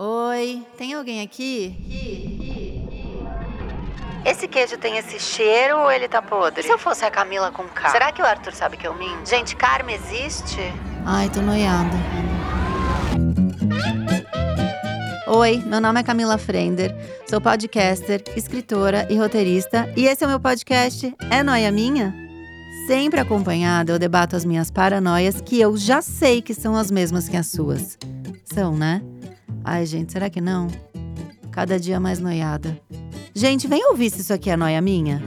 Oi, tem alguém aqui? Esse queijo tem esse cheiro ou ele tá podre? Se eu fosse a Camila com K, será que o Arthur sabe que eu minto? Gente, karma existe? Ai, tô noiada. Oi, meu nome é Camila Frender, sou podcaster, escritora e roteirista, e esse é o meu podcast É Noia Minha? Sempre acompanhada, eu debato as minhas paranoias que eu já sei que são as mesmas que as suas. São, né? Ai, gente, será que não? Cada dia mais noiada. Gente, vem ouvir se isso aqui é noia minha.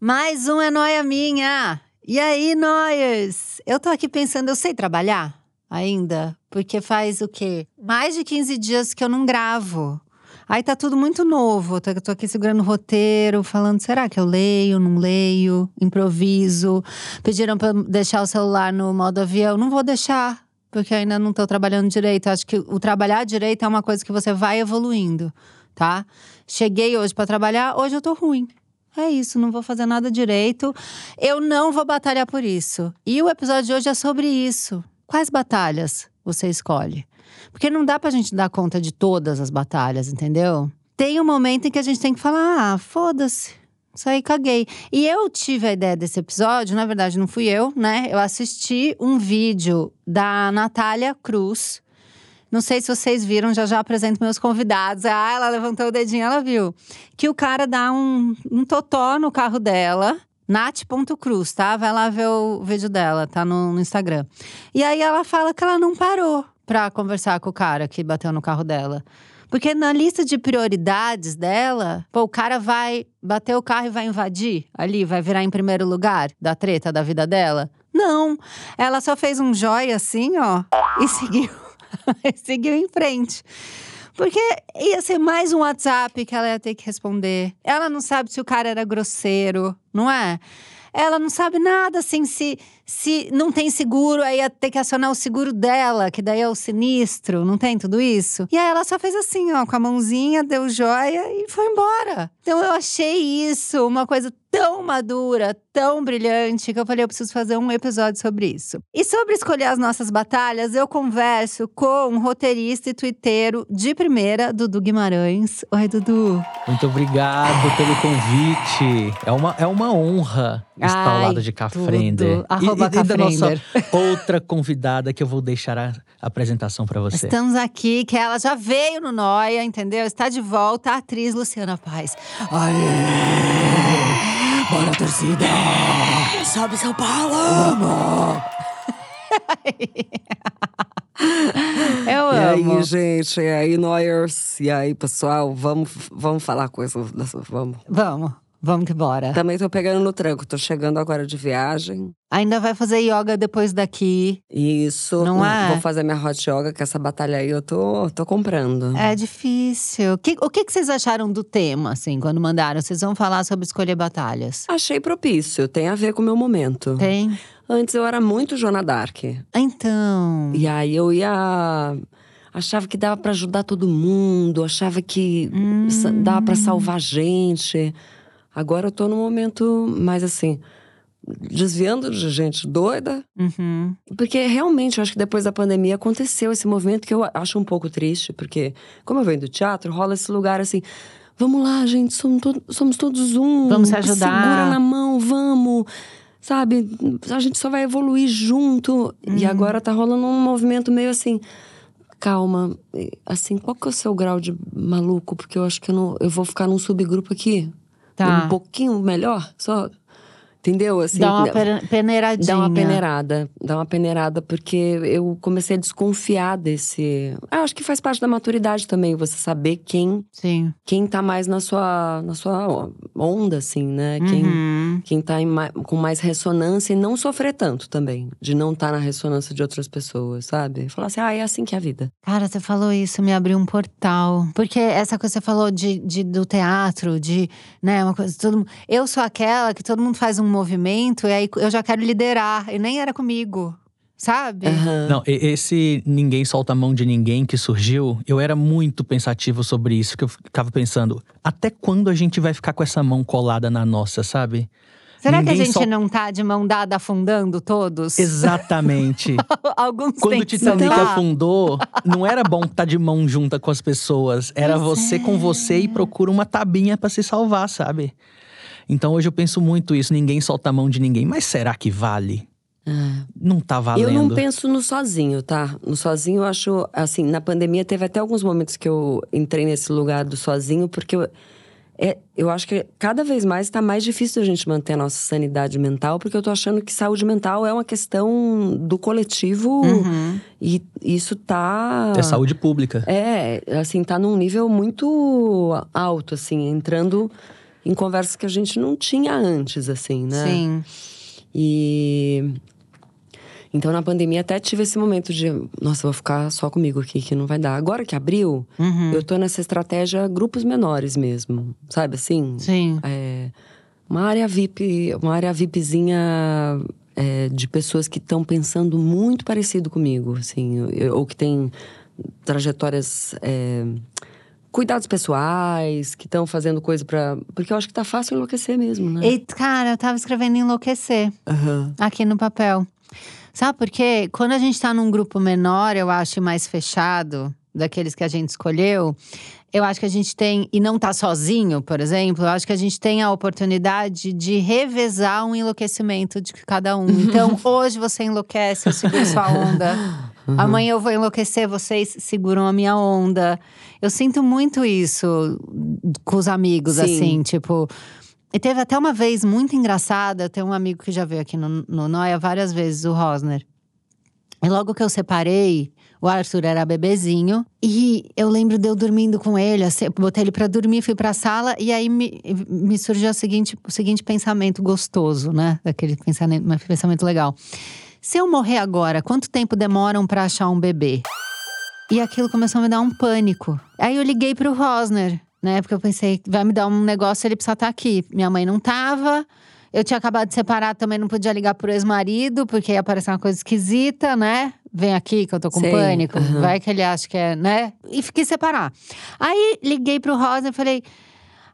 Mais um é noia minha. E aí, noias? Eu tô aqui pensando, eu sei trabalhar ainda? Porque faz o quê? Mais de 15 dias que eu não gravo. Aí tá tudo muito novo. Eu tô aqui segurando o roteiro, falando: será que eu leio, não leio, improviso? Pediram pra deixar o celular no modo avião. Não vou deixar, porque ainda não tô trabalhando direito. Acho que o trabalhar direito é uma coisa que você vai evoluindo, tá? Cheguei hoje para trabalhar, hoje eu tô ruim. É isso, não vou fazer nada direito. Eu não vou batalhar por isso. E o episódio de hoje é sobre isso. Quais batalhas você escolhe? Porque não dá pra gente dar conta de todas as batalhas, entendeu? Tem um momento em que a gente tem que falar: ah, foda-se. Isso aí caguei. E eu tive a ideia desse episódio, na verdade, não fui eu, né? Eu assisti um vídeo da Natália Cruz. Não sei se vocês viram, já já apresento meus convidados. Ah, ela levantou o dedinho, ela viu. Que o cara dá um, um totó no carro dela. Nath.cruz, tá? Vai lá ver o vídeo dela, tá no, no Instagram. E aí ela fala que ela não parou pra conversar com o cara que bateu no carro dela. Porque na lista de prioridades dela, pô, o cara vai bater o carro e vai invadir ali, vai virar em primeiro lugar da treta da vida dela? Não. Ela só fez um joia assim, ó, e seguiu. seguiu em frente. Porque ia ser mais um WhatsApp que ela ia ter que responder. Ela não sabe se o cara era grosseiro, não é? Ela não sabe nada assim, se se não tem seguro, aí ia ter que acionar o seguro dela, que daí é o sinistro, não tem tudo isso? E aí ela só fez assim, ó, com a mãozinha, deu joia e foi embora. Então eu achei isso uma coisa tão madura, tão brilhante, que eu falei, eu preciso fazer um episódio sobre isso. E sobre escolher as nossas batalhas, eu converso com um roteirista e twitteiro de primeira, Dudu Guimarães. Oi, Dudu. Muito obrigado pelo convite. É uma, é uma honra estar Ai, ao lado de Cafrender. Arroba e, e da nossa outra convidada que eu vou deixar a apresentação para você. Estamos aqui, que ela já veio no Noia, entendeu? Está de volta a atriz Luciana Paz. Aê! Bora, torcida! Sobe São Paulo! Vamos! Eu e amo. E aí, gente, e aí, Noyers? E aí, pessoal, vamos, vamos falar coisas. Vamos. Vamos. Vamos que bora. Também tô pegando no tranco, tô chegando agora de viagem. Ainda vai fazer yoga depois daqui. Isso. Não é? Vou fazer minha hot yoga, que essa batalha aí eu tô, tô comprando. É difícil. Que, o que, que vocês acharam do tema, assim, quando mandaram? Vocês vão falar sobre escolher batalhas? Achei propício, tem a ver com o meu momento. Tem? Antes eu era muito Joana Dark. Então. E aí eu ia achava que dava para ajudar todo mundo, achava que hum. dava para salvar gente. Agora eu tô num momento mais assim, desviando de gente doida. Uhum. Porque realmente eu acho que depois da pandemia aconteceu esse movimento que eu acho um pouco triste, porque, como eu venho do teatro, rola esse lugar assim. Vamos lá, gente, somos, to somos todos um. Vamos se ajudar. Segura na mão, vamos. Sabe? A gente só vai evoluir junto. Uhum. E agora tá rolando um movimento meio assim calma, assim, qual que é o seu grau de maluco? Porque eu acho que eu, não, eu vou ficar num subgrupo aqui. Tá. Um pouquinho melhor, só Entendeu? Assim, dá uma peneiradinha. Dá uma peneirada. Dá uma peneirada, porque eu comecei a desconfiar desse. Eu acho que faz parte da maturidade também, você saber quem. Sim. Quem tá mais na sua, na sua onda, assim, né? Uhum. Quem, quem tá com mais ressonância e não sofrer tanto também. De não estar tá na ressonância de outras pessoas, sabe? Falar assim, ah, é assim que é a vida. Cara, você falou isso, me abriu um portal. Porque essa coisa que você falou de, de, do teatro, de, né, uma coisa. Todo, eu sou aquela que todo mundo faz um movimento, e aí eu já quero liderar. E nem era comigo. Sabe? Uhum. Não, esse ninguém solta a mão de ninguém que surgiu, eu era muito pensativo sobre isso, que eu ficava pensando, até quando a gente vai ficar com essa mão colada na nossa, sabe? Será que a Ninguém gente sol- não tá de mão dada afundando todos? Exatamente. Alguns Quando o que Titanic afundou, não era bom estar de mão junta com as pessoas. Era Pois você é. com você e procura uma tabinha pra se salvar, sabe? Então hoje eu penso muito isso. Ninguém solta a mão de ninguém. Mas será que vale? Não tá valendo. Eu não penso no sozinho, tá? No sozinho, eu acho. Assim, na pandemia teve até alguns momentos que eu entrei nesse lugar do sozinho, porque eu, é, eu acho que cada vez mais tá mais difícil a gente manter a nossa sanidade mental, porque eu tô achando que saúde mental é uma questão do coletivo Uhum. e isso tá. É saúde pública. É, assim, tá num nível muito alto, assim, entrando em conversas que a gente não tinha antes, assim, né? Sim. E. Então, na pandemia, até tive esse momento de, nossa, vou ficar só comigo aqui, que não vai dar. Agora que abriu, Uhum. eu tô nessa estratégia grupos menores mesmo, sabe assim? Sim. É, uma área VIP, uma área VIPzinha é, de pessoas que estão pensando muito parecido comigo, assim, ou que têm trajetórias. é, cuidados pessoais, que estão fazendo coisa pra. Porque eu acho que tá fácil enlouquecer mesmo, né? E, cara, eu tava escrevendo enlouquecer Aham. aqui no papel. Sabe por quê? Quando a gente tá num grupo menor, eu acho, mais fechado, daqueles que a gente escolheu, eu acho que a gente tem, e não tá sozinho, por exemplo, eu acho que a gente tem a oportunidade de revezar um enlouquecimento de cada um. Então, hoje você enlouquece, eu seguro sua onda. Amanhã eu vou enlouquecer, vocês seguram a minha onda. Eu sinto muito isso com os amigos, Sim. assim, tipo. E teve até uma vez muito engraçada, tem um amigo que já veio aqui no, no Noia várias vezes, o Rosner. E logo que eu separei, o Arthur era bebezinho. E eu lembro de eu dormindo com ele, assim, botei ele pra dormir, fui pra sala. E aí me, me surgiu o seguinte, o seguinte pensamento gostoso, né? Daquele pensamento, pensamento legal. Se eu morrer agora, quanto tempo demoram pra achar um bebê? E aquilo começou a me dar um pânico. Aí eu liguei pro Rosner, né? Porque eu pensei, vai me dar um negócio, ele precisa estar aqui. Minha mãe não tava. Eu tinha acabado de separar, também não podia ligar pro ex-marido, porque ia aparecer uma coisa esquisita, né? Vem aqui que eu tô com Sei, pânico. aham. Vai que ele acha que é, né? E fiquei separar. Aí liguei pro Rosner e falei,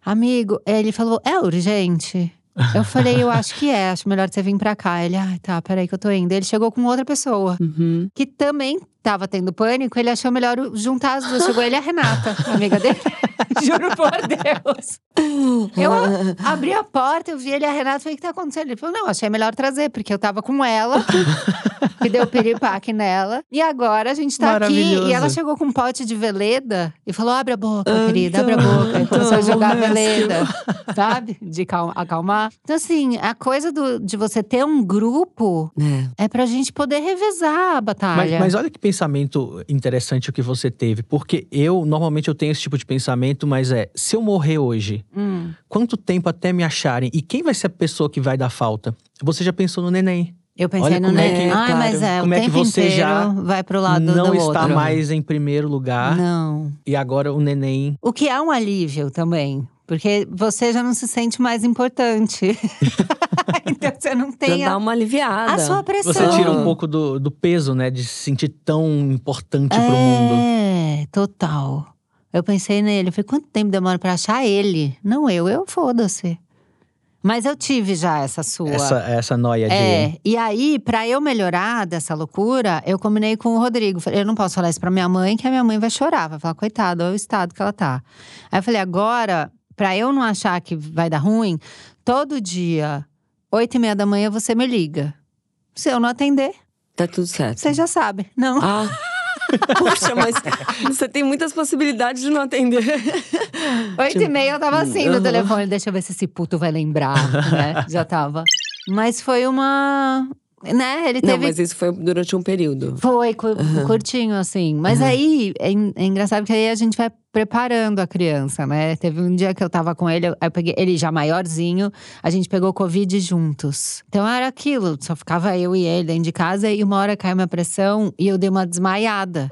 amigo, ele falou, é urgente? Eu falei, eu acho que é, acho melhor você vir pra cá. Ele, ah, tá, peraí que eu tô indo. Ele chegou com outra pessoa Uhum. que também tava tendo pânico, ele achou melhor juntar as duas. Chegou ele e a Renata, amiga dele. Juro por Deus. Eu a- abri a porta, eu vi ele e a Renata, falei, o que tá acontecendo? Ele falou, não, achei melhor trazer, porque eu tava com ela, que deu piripaque nela. E agora a gente tá aqui. E ela chegou com um pote de veleda e falou, abre a boca, Ah, querida, abre a então, boca. E começou a então, jogar Messi. veleda, sabe? De cal- acalmar. Então assim, a coisa do- de você ter um grupo É. é pra gente poder revezar a Mas, batalha. mas olha que pensamento interessante o que você teve. Porque eu, normalmente, eu tenho esse tipo de pensamento, mas é: se eu morrer hoje, Hum. quanto tempo até me acharem? E quem vai ser a pessoa que vai dar falta? Você já pensou no neném? Eu pensei Olha no como é neném. que- Ai, claro, mas é, como o é que você já vai pro lado não do está outro. mais em primeiro lugar. Não. E agora o neném. O que é um alívio também. Porque você já não se sente mais importante. então você não Já tem dá a, uma aliviada. a sua pressão. Você tira um pouco do, do peso, né? De se sentir tão importante pro mundo. É, total. Eu pensei nele, eu falei, quanto tempo demora pra achar ele? Não eu, eu foda-se. Mas eu tive já essa sua. Essa, essa noia de. É, e aí, pra eu melhorar dessa loucura, eu combinei com o Rodrigo. Falei, eu não posso falar isso pra minha mãe, que a minha mãe vai chorar. Vai falar, coitada, olha o estado que ela tá. Aí eu falei, agora, pra eu não achar que vai dar ruim, todo dia, oito e meia da manhã, você me liga. Se eu não atender, Tá tudo certo. você já sabe. Não. Ah. Poxa, mas você tem muitas possibilidades de não atender. Oito e meia eu tava assim no Aham. telefone. Deixa eu ver se esse puto vai lembrar, né? Já tava. Mas foi uma… Né, ele Não, teve… mas isso foi durante um período. Foi, cu- curtinho, assim. Mas aí, é, é engraçado que aí a gente vai preparando a criança, né? Teve um dia que eu tava com ele, eu peguei ele já maiorzinho, a gente pegou Covid juntos. Então era aquilo, só ficava eu e ele dentro de casa, e uma hora caiu minha pressão e eu dei uma desmaiada.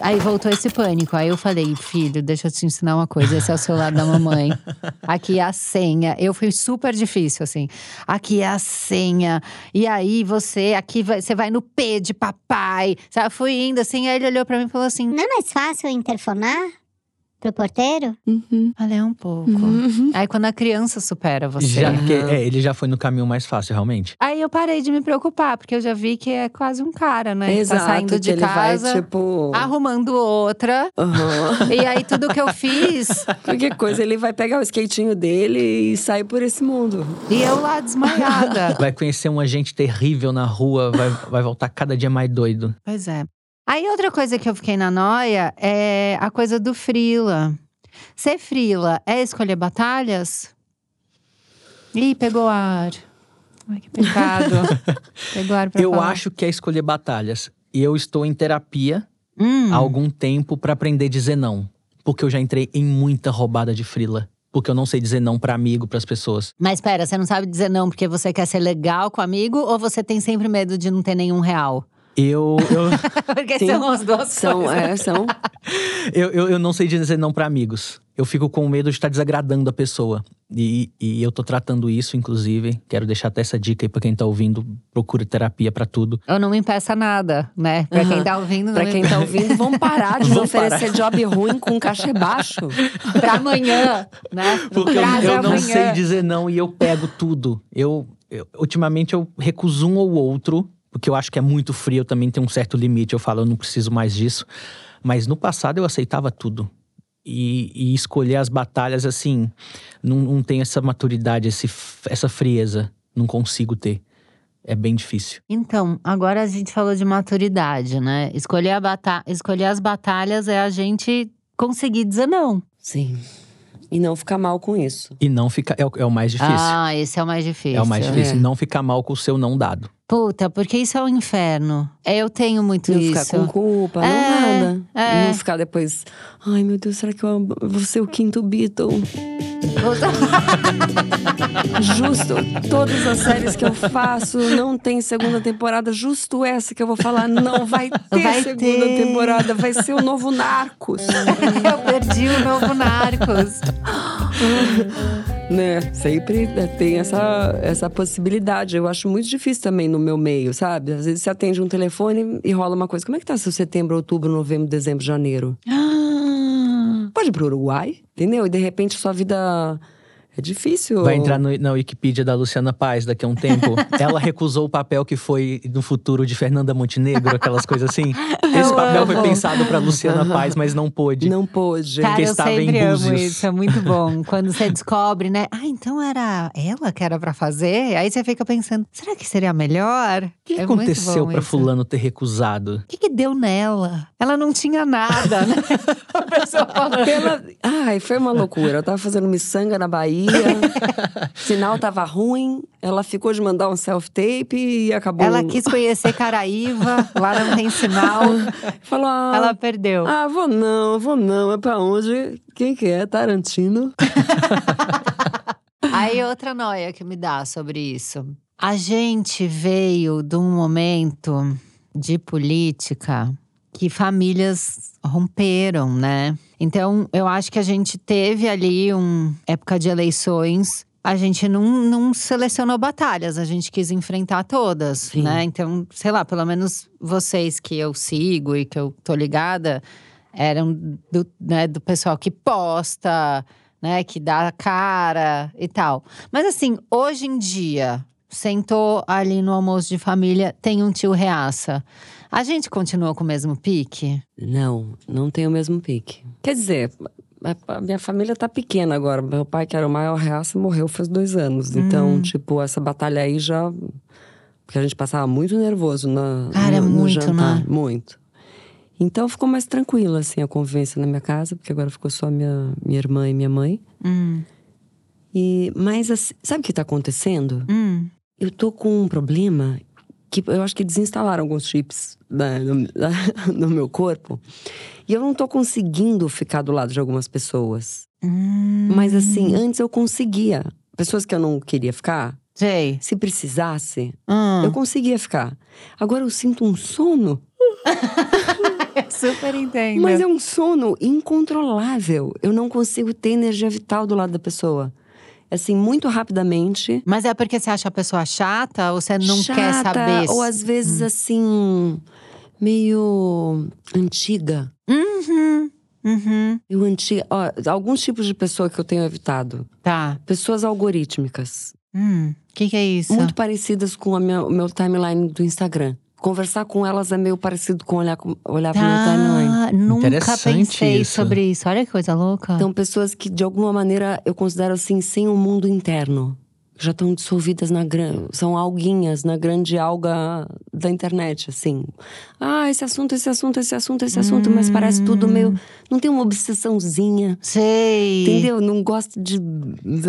Aí voltou esse pânico. Aí eu falei, filho, deixa eu te ensinar uma coisa: esse é o celular da mamãe. Aqui é a senha. Eu fui super difícil, assim. Aqui é a senha. E aí você, aqui vai, você vai no P de papai. Sabe? Eu fui indo assim, aí ele olhou pra mim e falou assim: Não é mais fácil interfonar? Pro porteiro? Uhum. É um pouco. Uhum. Aí quando a criança supera você. Já, que, é, ele já foi no caminho mais fácil, realmente. Aí eu parei de me preocupar, porque eu já vi que é quase um cara, né? que Exato, tá saindo de ele casa, vai, tipo… arrumando outra. Aham. E aí tudo que eu fiz, Qualquer coisa, ele vai pegar o skatinho dele e sair por esse mundo. e eu lá desmaiada. Vai conhecer um agente terrível na rua, vai, vai voltar cada dia mais doido. Pois é. Aí outra coisa que eu fiquei na noia é a coisa do frila. Ser frila é escolher batalhas? Ih, pegou ar. Ai, que pecado. pegou ar pra Eu falar. acho que é escolher batalhas. E eu estou em terapia Hum, há algum tempo pra aprender a dizer não. Porque eu já entrei em muita roubada de frila. Porque eu não sei dizer não pra amigo, pras pessoas. Mas pera, você não sabe dizer não porque você quer ser legal com amigo ou você tem sempre medo de não ter nenhum real? Eu, eu, Porque Sim, são as duas São, coisas. é, são. eu, eu, eu não sei dizer não pra amigos. Eu fico com medo de estar desagradando a pessoa. E, e eu tô tratando isso, inclusive. Quero deixar até essa dica aí pra quem tá ouvindo. Procura terapia pra tudo. Eu não me impeça nada, né? Pra quem Aham. tá ouvindo, não Pra quem tá ouvindo, vão parar de Vamos oferecer job ruim com cachê baixo. pra amanhã, né? Porque eu, eu não amanhã. sei dizer não e eu pego tudo. Eu, eu- ultimamente eu recuso um ou outro, porque eu acho que é muito frio, eu também tenho um certo limite. Eu falo, eu não preciso mais disso. Mas no passado eu aceitava tudo. E, e escolher as batalhas, assim, não, não tenho essa maturidade, esse, essa frieza. Não consigo ter. É bem difícil. Então, agora a gente falou de maturidade, né? Escolher, a bata escolher as batalhas é a gente conseguir dizer não. Sim. E não ficar mal com isso. E não ficar. É, o- é o mais difícil. Ah, esse é o mais difícil. é o mais difícil. É. Não ficar mal com o seu não dado. Puta, porque isso é o inferno. É, Eu tenho muito Não isso. ficar com culpa, não É, nada. é. Não ficar depois. Ai, meu Deus, será que eu vou ser o quinto Beatle? Justo, todas as séries que eu faço não tem segunda temporada. Justo essa que eu vou falar, não vai ter Vai segunda ter. temporada. Vai ser o novo Narcos. Eu perdi o novo Narcos. né? Sempre né, tem essa, essa possibilidade. Eu acho muito difícil também no meu meio, sabe? Às vezes você atende um telefone e rola uma coisa. Como é que tá seu setembro, outubro, novembro, dezembro, janeiro? Pode ir pro Uruguai, entendeu? E de repente sua vida é difícil. Vai entrar no- na Wikipedia da Luciana Paz daqui a um tempo. Ela recusou o papel que foi no futuro de Fernanda Montenegro, aquelas coisas assim. Esse Eu papel foi amo. pensado pra Luciana Paz, mas não pôde. Não pôde. Cara, eu estava em sempre amo Búzios. isso, é muito bom. Quando você descobre, né? Ah, então era ela que era pra fazer? Aí você fica pensando, será que seria melhor? O que É aconteceu isso. fulano ter recusado? O que, que deu nela? Ela não tinha nada, né? A pessoa falando. Ela... Ai, foi uma loucura. Eu tava fazendo miçanga na Bahia, sinal tava ruim. Ela ficou de mandar um self-tape e acabou. Ela quis conhecer Caraíva, lá não tem sinal. Falou: ah, Ela perdeu. ah, vou não, vou não. É pra onde? Quem que é? Tarantino? Aí outra noia que me dá sobre isso. A gente veio de um momento de política que famílias romperam, né? Então, eu acho que a gente teve ali uma época de eleições. A gente não, não selecionou batalhas, a gente quis enfrentar todas, Sim. né? Então, sei lá, pelo menos vocês que eu sigo e que eu tô ligada, eram do, né, do pessoal que posta, né, que dá a cara e tal. Mas assim, hoje em dia, sentou ali no almoço de família, tem um tio reaça. A gente continua com o mesmo pique? Não, não tem o mesmo pique. Quer dizer, a- minha família tá pequena agora. Meu pai, que era o maior reaça, morreu faz dois anos. Então, tipo, essa batalha aí já. Porque a gente passava muito nervoso na, Cara, é no, no muito, jantar. né? Muito. Então ficou mais tranquila, assim, a convivência na minha casa, porque agora ficou só minha, minha irmã e minha mãe. Hum, E, mas, assim, sabe o que tá acontecendo? hum. Eu tô com um problema que eu acho que desinstalaram alguns chips né, no, no meu corpo. E eu não tô conseguindo ficar do lado de algumas pessoas. Hum. Mas assim, antes eu conseguia. Pessoas que eu não queria ficar, Sei. se precisasse, Hum. eu conseguia ficar. Agora eu sinto um sono, Eu super entendo. mas é um sono incontrolável. Eu não consigo ter energia vital do lado da pessoa. Assim, muito rapidamente. Mas é porque você acha a pessoa chata ou você não quer chata, saber? Ou às vezes assim, meio antiga. Uhum. Uhum. Eu anti... ó, alguns tipos de pessoa que eu tenho evitado. Tá. Pessoas algorítmicas. Hum. O que, que é isso? Muito parecidas com minha- o meu timeline do Instagram. Conversar com elas é meio parecido com olhar, com- olhar pro meu timeline. Tá. Nunca Interessante pensei isso. sobre isso. Olha que coisa louca. Então, pessoas que de alguma maneira eu considero assim, sem um mundo interno. Já estão dissolvidas na. São alguinhas na grande alga da internet, assim. Ah, esse assunto, esse assunto, esse assunto, esse assunto, mas parece tudo meio. Não tem uma obsessãozinha. Sei. Entendeu? Não gosto de.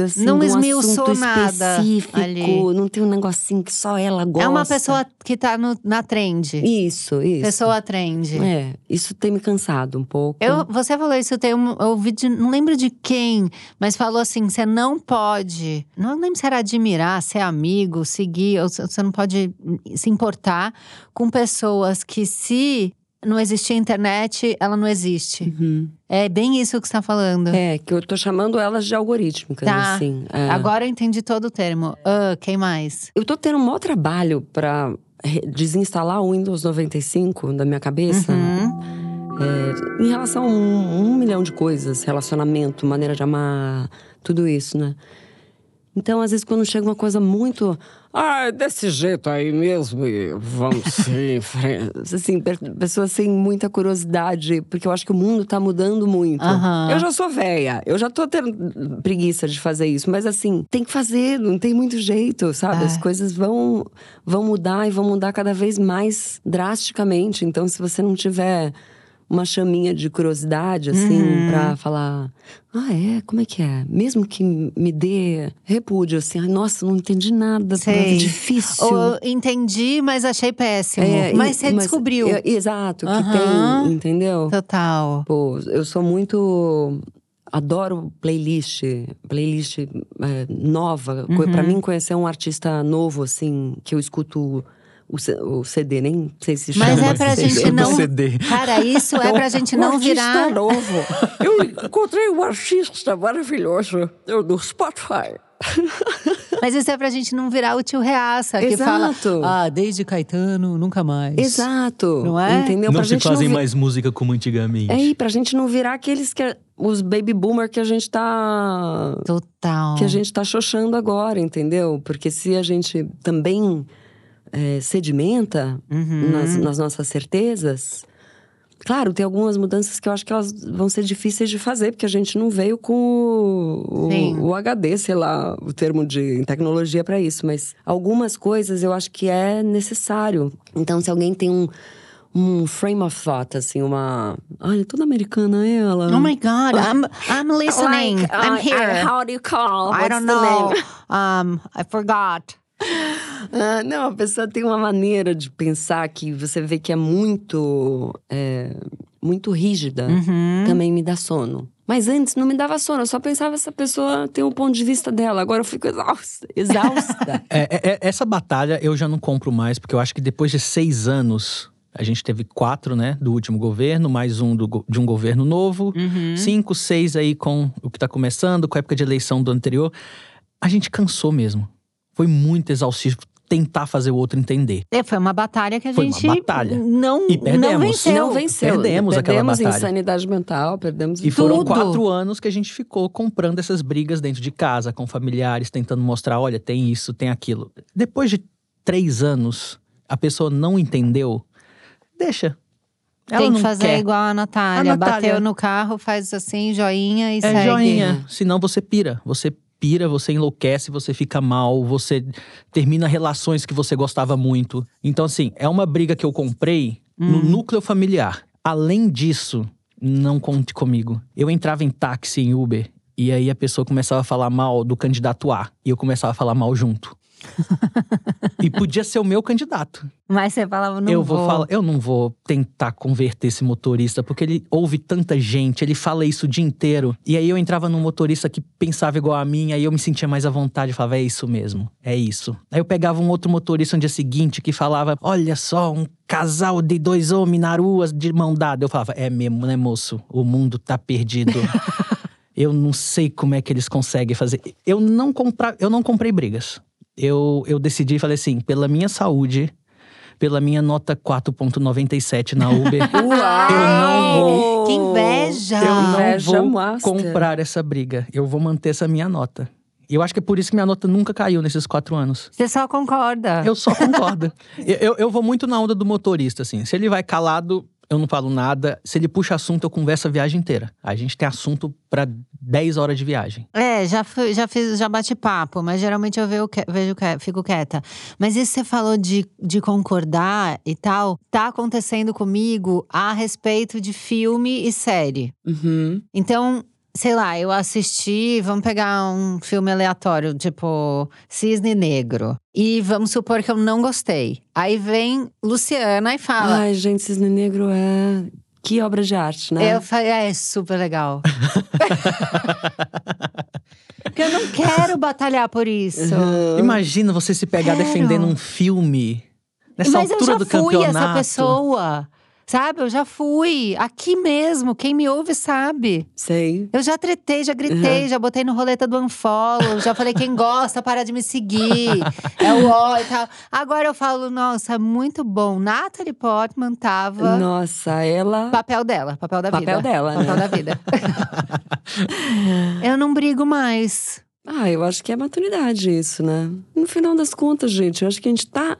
Assim, Não de um esmiuçou nada específico. ali. Não tem um negocinho que só ela gosta. É uma pessoa que tá no- na trend. Isso, isso. Pessoa trend. É, isso tem me cansado um pouco. Eu, você falou isso, eu, tenho, eu ouvi de, não lembro de quem, mas falou assim: você não pode. Não lembro se era admirar, ser amigo, seguir, você não pode se importar com pessoas que, se não existir internet, ela não existe. Uhum. É bem isso que você tá falando. É, que eu tô chamando elas de algorítmicas, Tá. assim. é. Agora eu entendi todo o termo. Ah, quem mais? Eu tô tendo um maior trabalho pra re- desinstalar o Windows 95 da minha cabeça. Uhum. É, em relação a um, um milhão de coisas, relacionamento, maneira de amar, tudo isso, né? Então, às vezes, quando chega uma coisa muito. Ah, é desse jeito aí mesmo, e vamos seguir em frente. Assim, pessoas sem muita curiosidade, porque eu acho que o mundo tá mudando muito. Eu já sou velha, eu já tô tendo preguiça de fazer isso, mas assim, tem que fazer, não tem muito jeito, sabe? É. As coisas vão, vão mudar e vão mudar cada vez mais drasticamente. Então, se você não tiver uma chaminha de curiosidade, assim, Uhum. pra falar. Ah, é? Como é que é? Mesmo que me dê repúdio, assim, ai, nossa, não entendi nada, Sei. difícil. Ou entendi, mas achei péssimo. É, mas você descobriu. é, exato, que Aham. tem, entendeu? Total. Pô, eu sou muito. Adoro playlist, playlist é, nova. Uhum. Pra mim, conhecer um artista novo, assim, que eu escuto o, CD, nem sei se chama. Mas é pra assim. gente não. CD. Cara, isso é pra gente não artista virar. novo. Eu encontrei um artista maravilhoso eu, no Spotify. Mas isso é pra gente não virar o tio Reaça, que Exato. fala. Ah, desde Caetano, nunca mais. Exato. Não é? Entendeu? Não pra se gente fazem vi- mais música como antigamente. É aí, pra gente não virar aqueles que. Os baby boomer que a gente tá. Total. que a gente tá xoxando agora, entendeu? Porque se a gente também é, sedimenta Uhum. nas, nas nossas certezas. Claro, tem algumas mudanças que eu acho que elas vão ser difíceis de fazer, porque a gente não veio com o, o, o HD, sei lá, o termo de tecnologia para isso. Mas algumas coisas eu acho que é necessário. Então, se alguém tem um, um frame of thought, assim, uma. Ai, toda americana ela. Oh my God, I'm, I'm listening. Like, I'm uh, here. How do you call? I What's don't the know. Um, I forgot. Ah, não, a pessoa tem uma maneira de pensar que você vê que é muito, é, muito rígida. Uhum. Também me dá sono. Mas antes não me dava sono, eu só pensava essa pessoa tem um ponto de vista dela. Agora eu fico exausta. exausta. É, é, é, essa batalha eu já não compro mais, porque eu acho que depois de seis anos, a gente teve quatro, né, do último governo, mais um do de um governo novo, Uhum. cinco, seis aí com o que tá começando, com a época de eleição do anterior. A gente cansou mesmo. Foi muito exaustivo tentar fazer o outro entender. É, foi uma batalha que a Foi uma gente batalha. não, E perdemos. não venceu. não venceu. Perdemos aquela perdemos em batalha. sanidade mental, perdemos em E foram Tudo. quatro anos que a gente ficou comprando essas brigas dentro de casa, com familiares, tentando mostrar: olha, tem isso, tem aquilo. Depois de três anos, a pessoa não entendeu, deixa. Ela Tem que não fazer quer. igual a Natália. A Natália- Bateu no carro, faz assim, joinha e É segue. joinha. Senão você pira. Você pira, você enlouquece, você fica mal, você termina relações que você gostava muito. Então, assim, é uma briga que eu comprei no Hum. núcleo familiar. Além disso, não conte comigo. Eu entrava em táxi, em Uber, e aí a pessoa começava a falar mal do candidato A. E eu começava a falar mal junto. E podia ser o meu candidato. Mas você falava, não eu vou, vou. falar, eu não vou tentar converter esse motorista, porque ele ouve tanta gente, ele fala isso o dia inteiro. E aí eu entrava num motorista que pensava igual a mim, aí eu me sentia mais à vontade, eu falava, é isso mesmo, é isso. Aí eu pegava um outro motorista no dia seguinte que falava, olha só, um casal de dois homens na rua de mão dada. Eu falava, é mesmo, né, moço? O mundo tá perdido. eu não sei como é que eles conseguem fazer. Eu não, compra, eu não comprei brigas. Eu, eu decidi e falei assim, pela minha saúde, pela minha nota 4.97 na Uber. Uau! Eu não vou. Que inveja! Eu não Inveja vou master. comprar essa briga. Eu vou manter essa minha nota. E eu acho que é por isso que minha nota nunca caiu nesses quatro anos. Você só concorda. Eu só concordo. eu, eu, eu vou muito na onda do motorista, assim. Se ele vai calado, eu não falo nada. Se ele puxa assunto, eu converso a viagem inteira. A gente tem assunto pra 10 horas de viagem. É, já, fui- já fiz, já bate papo, mas geralmente eu vejo, que- vejo que- fico quieta. Mas isso você falou de, de concordar e tal, tá acontecendo comigo a respeito de filme e série. Uhum. Então, sei lá, eu assisti, vamos pegar um filme aleatório, tipo Cisne Negro. E vamos supor que eu não gostei. Aí vem Luciana e fala. Ai, gente, Cisne Negro é. Que obra de arte, né? Eu falei, é super legal. Porque eu não quero batalhar por isso. Imagina você se pegar Quero. defendendo um filme nessa Mas eu altura já do fui campeonato. essa pessoa. Sabe? Eu já fui. Aqui mesmo. Quem me ouve sabe. Sei. Eu já tretei, já gritei, já botei no roleta do unfollow. já falei, quem gosta, para de me seguir. é o ó e tal. Agora eu falo, nossa, muito bom. Natalie Portman tava… Nossa, ela. Papel dela, papel da Papel vida. dela, Papel né? da vida. eu não brigo mais. Ah, eu acho que é maturidade isso, né? No final das contas, gente, eu acho que a gente tá.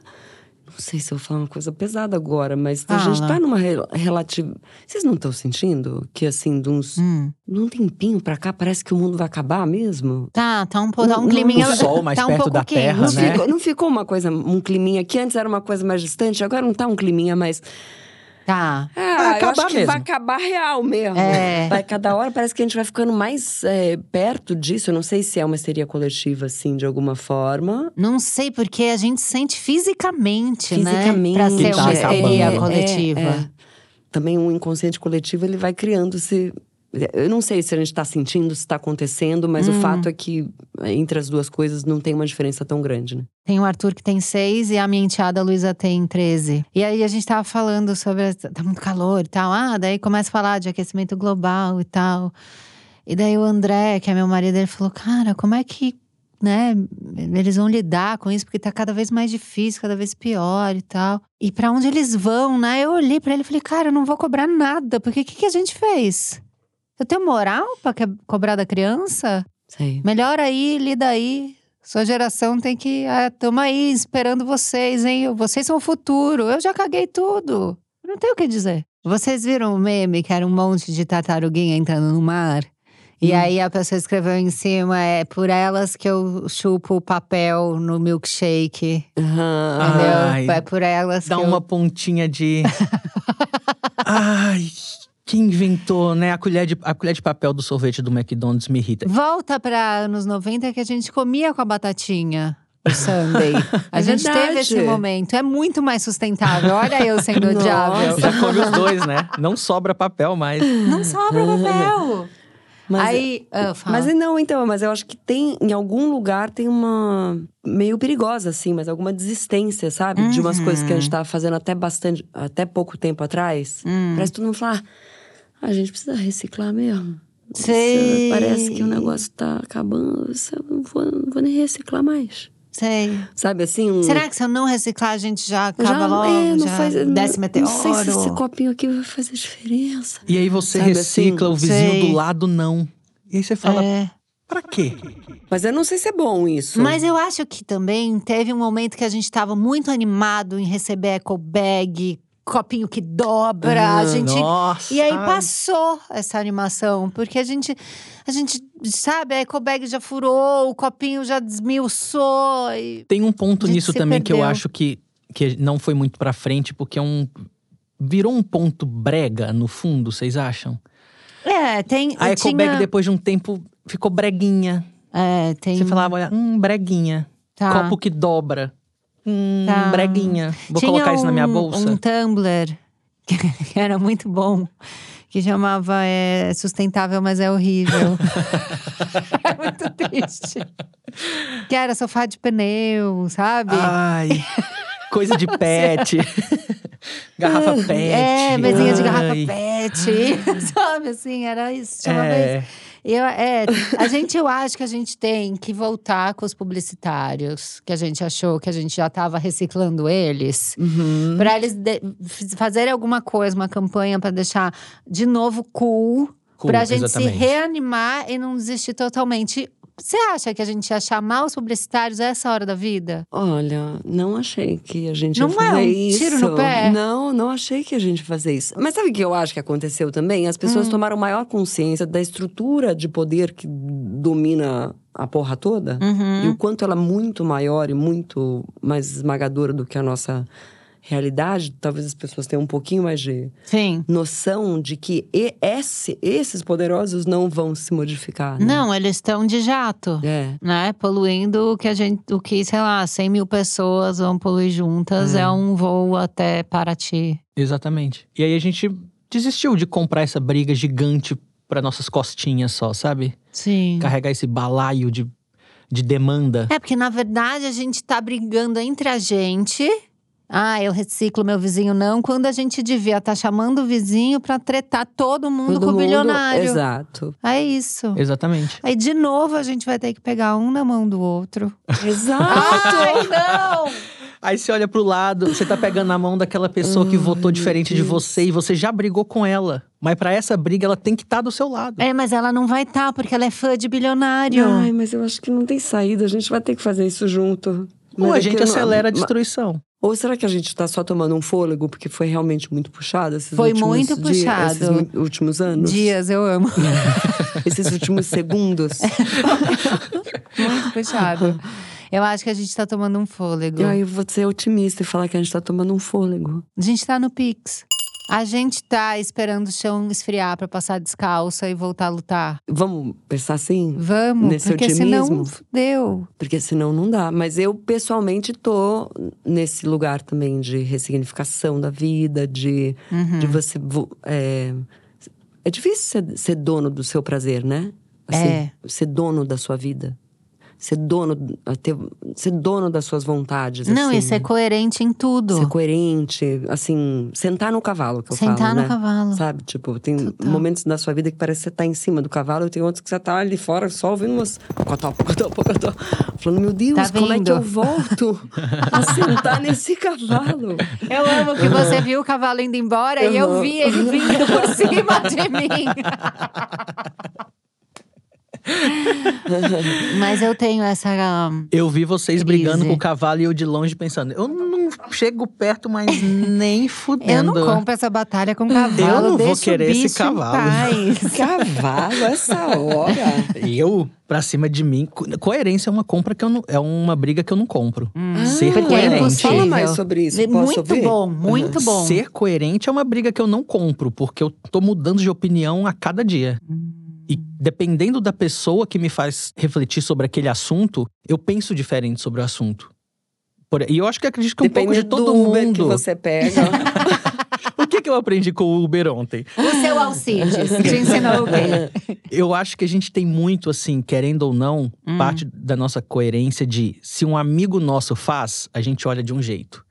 Não sei se eu vou falar uma coisa pesada agora, mas a gente tá numa rel- relativa. Vocês não estão sentindo que, assim, de uns. Hum. de um tempinho pra cá, parece que o mundo vai acabar mesmo? Tá, tá um, tá um climinha. o sol mais tá um perto pouco da quente. terra, Não, né? ficou, não ficou uma coisa, um climinha que antes era uma coisa mais distante, agora não tá um climinha mais. Tá. É, Vai eu acabar acho que mesmo. vai acabar real mesmo. É. Vai, cada hora parece que a gente vai ficando mais é, perto disso. Eu não sei se é uma histeria coletiva, assim, de alguma forma. Não sei, porque a gente sente fisicamente, Fisicamente. né? Pra ser tá uma histeria coletiva. é, é. Também um inconsciente coletivo, ele vai criando-se… Eu não sei se a gente tá sentindo, se está acontecendo, mas Hum. o fato é que entre as duas coisas não tem uma diferença tão grande, né? Tem o Arthur que tem seis e a minha enteada Luísa tem 13. E aí a gente tava falando sobre. Tá muito calor e tal. Ah, daí começa a falar de aquecimento global e tal. E daí o André, que é meu marido, ele falou: Cara, como é que. Né, eles vão lidar com isso, porque tá cada vez mais difícil, cada vez pior e tal. E pra onde eles vão, né? Eu olhei pra ele e falei, cara, eu não vou cobrar nada, porque o que, que a gente fez? Eu tenho moral pra que- cobrar da criança? Sei. Melhor aí, lida aí. Sua geração tem que. Ah, tamo aí esperando vocês, hein? Vocês são o futuro. Eu já caguei tudo. Não tenho o que dizer. Vocês viram o meme que era um monte de tartaruguinha entrando no mar? E Hum. aí a pessoa escreveu em cima: é por elas que eu chupo o papel no milkshake. Ai, Entendeu? É por elas Dá que uma eu... pontinha de. Ai, quem inventou, né? A colher, de, a colher de papel do sorvete do McDonald's me irrita. Volta para anos 90 que a gente comia com a batatinha. O Sunday. A É gente teve verdade. esse momento. É muito mais sustentável. Olha eu sendo odiável. Já come os dois, né? Não sobra papel mais. Não sobra papel. Mas, Aí, ah, fala. mas não, então, mas eu acho que tem, em algum lugar, tem uma. meio perigosa, assim, mas alguma desistência, sabe? De umas Uhum. coisas que a gente tava fazendo até bastante, até pouco tempo atrás. Hum. Parece que todo mundo fala, ah, a gente precisa reciclar mesmo. Sei. Nossa, Parece que o negócio tá acabando, eu não vou, não vou nem reciclar mais. Sei. Sabe assim? Um, Será que se eu não reciclar, a gente já acaba já, logo? é, não já faz, desce não, meteoro? não sei se esse copinho aqui vai fazer diferença. E aí você Sabe recicla, assim? o vizinho Sei. do lado não. E aí você fala, É. pra quê? Mas eu não sei se é bom isso. Mas eu acho que também teve um momento que a gente tava muito animado em receber eco bag, copinho que dobra. a gente Nossa. E aí passou essa animação, porque a gente, a gente sabe, a ecobag já furou, o copinho já desmiuçou. E... Tem um ponto nisso também que eu perdeu. acho que, que não foi muito pra frente, porque é um. Virou um ponto brega no fundo, vocês acham? É, tem. A tinha, ecobag, depois de um tempo, ficou breguinha. É, tem. Você falava, olha, hum, breguinha. tá. Copo que dobra. Hum, Tá. breguinha. Vou Tinha colocar isso na minha um- bolsa. Um Tumblr, que era muito bom, que chamava é, Sustentável, mas é horrível. é muito triste. Que era sofá de pneu, sabe? Ai, coisa de pet. garrafa pet. É, mesinha de garrafa Ai. pet. sabe assim, era isso. Vez É, Eu, é, a gente, eu acho que a gente tem que voltar com os publicitários, que a gente achou que a gente já estava reciclando eles, Uhum. para eles fazerem alguma coisa, uma campanha para deixar de novo cool, Cool, pra gente exatamente. se reanimar e não desistir totalmente. Você acha que a gente ia chamar os publicitários a essa hora da vida? Olha, não achei que a gente Não ia é fazer um isso. tiro no pé? Não, não achei que a gente ia fazer isso. Mas sabe o que eu acho que aconteceu também? As Hum. pessoas tomaram maior consciência da estrutura de poder que domina a porra toda. Uhum. E o quanto ela é muito maior e muito mais esmagadora do que a nossa realidade. Talvez as pessoas tenham um pouquinho mais de Sim. noção de que e- esse- esses poderosos não vão se modificar. né? Não, eles estão de jato. É. Né? Poluindo o que a gente, o que, sei lá, 100 mil pessoas vão poluir juntas. É, um voo até Paraty. Exatamente. E aí a gente desistiu de comprar essa briga gigante para nossas costinhas só, sabe? Sim. Carregar esse balaio de, de demanda. É, porque na verdade a gente tá brigando entre a gente. Ah, eu reciclo meu vizinho, não. Quando a gente devia estar chamando o vizinho pra tretar todo mundo Todo com o mundo- bilionário. Exato. É isso. Exatamente. Aí de novo a gente vai ter que pegar um na mão do outro. Exato. Ai, não! Aí você olha pro lado, você tá pegando na mão daquela pessoa que votou diferente de você e você já brigou com ela. Mas pra essa briga, ela tem que estar do seu lado. É, mas ela não vai estar, porque ela é fã de bilionário. Ai, mas eu acho que não tem saída. A gente vai ter que fazer isso junto. Ou a gente eu não- acelera a destruição. Ou será que a gente tá só tomando um fôlego porque foi realmente muito puxado esses Foi últimos muito dias- puxado. esses últimos anos? Dias, eu amo. Esses últimos segundos? Muito puxado. Eu acho que a gente tá tomando um fôlego. e aí eu vou ser otimista e falar que a gente tá tomando um fôlego. A gente tá no Pix. A gente tá esperando o chão esfriar pra passar descalça e voltar a lutar. Vamos pensar assim? Vamos, Nesse porque otimismo? senão fudeu. Porque senão não dá. Mas eu, pessoalmente, tô nesse lugar também de ressignificação da vida, de, Uhum. de você. vo- É, é difícil ser, ser dono do seu prazer, né? É. Ser dono da sua vida. Ser dono, ter, ser dono das suas vontades. Não, assim. e ser coerente em tudo. Ser coerente, assim, sentar no cavalo, que eu Sentar falo, no né? cavalo. Sabe? Tipo, tem Total. momentos da sua vida que parece que você tá em cima do cavalo, e tem outros que você tá ali fora só ouvindo umas pocotó, pocotó, pocotó. Falando, meu Deus, Tá como é que eu volto a sentar nesse cavalo? Eu amo que você viu o cavalo indo embora e eu Uhum. vi ele vindo por cima de mim. Mas eu tenho essa. um, Eu vi vocês Crise. brigando com o cavalo e eu de longe pensando, eu não chego perto, mas nem Eu fudendo. não compro essa batalha com cavalo. Eu não vou querer esse cavalo. Cavalo, essa hora. Eu, pra cima de mim. co- Coerência é uma compra que eu não. É uma briga que eu não compro. Ser porque é coerente. impossível. Fala mais sobre isso, posso muito ouvir? bom, muito bom. Ser coerente é uma briga que eu não compro, porque eu tô mudando de opinião a cada dia. Hum. E dependendo da pessoa que me faz refletir sobre aquele assunto, eu penso diferente sobre o assunto. Por- E eu acho que acredito que um pouco de todo do Uber mundo. que você pega. O que, que eu aprendi com o Uber ontem? O seu Alcides te ensinou o quê? Eu acho que a gente tem muito, assim, querendo ou não, Hum. parte da nossa coerência de se um amigo nosso faz, a gente olha de um jeito.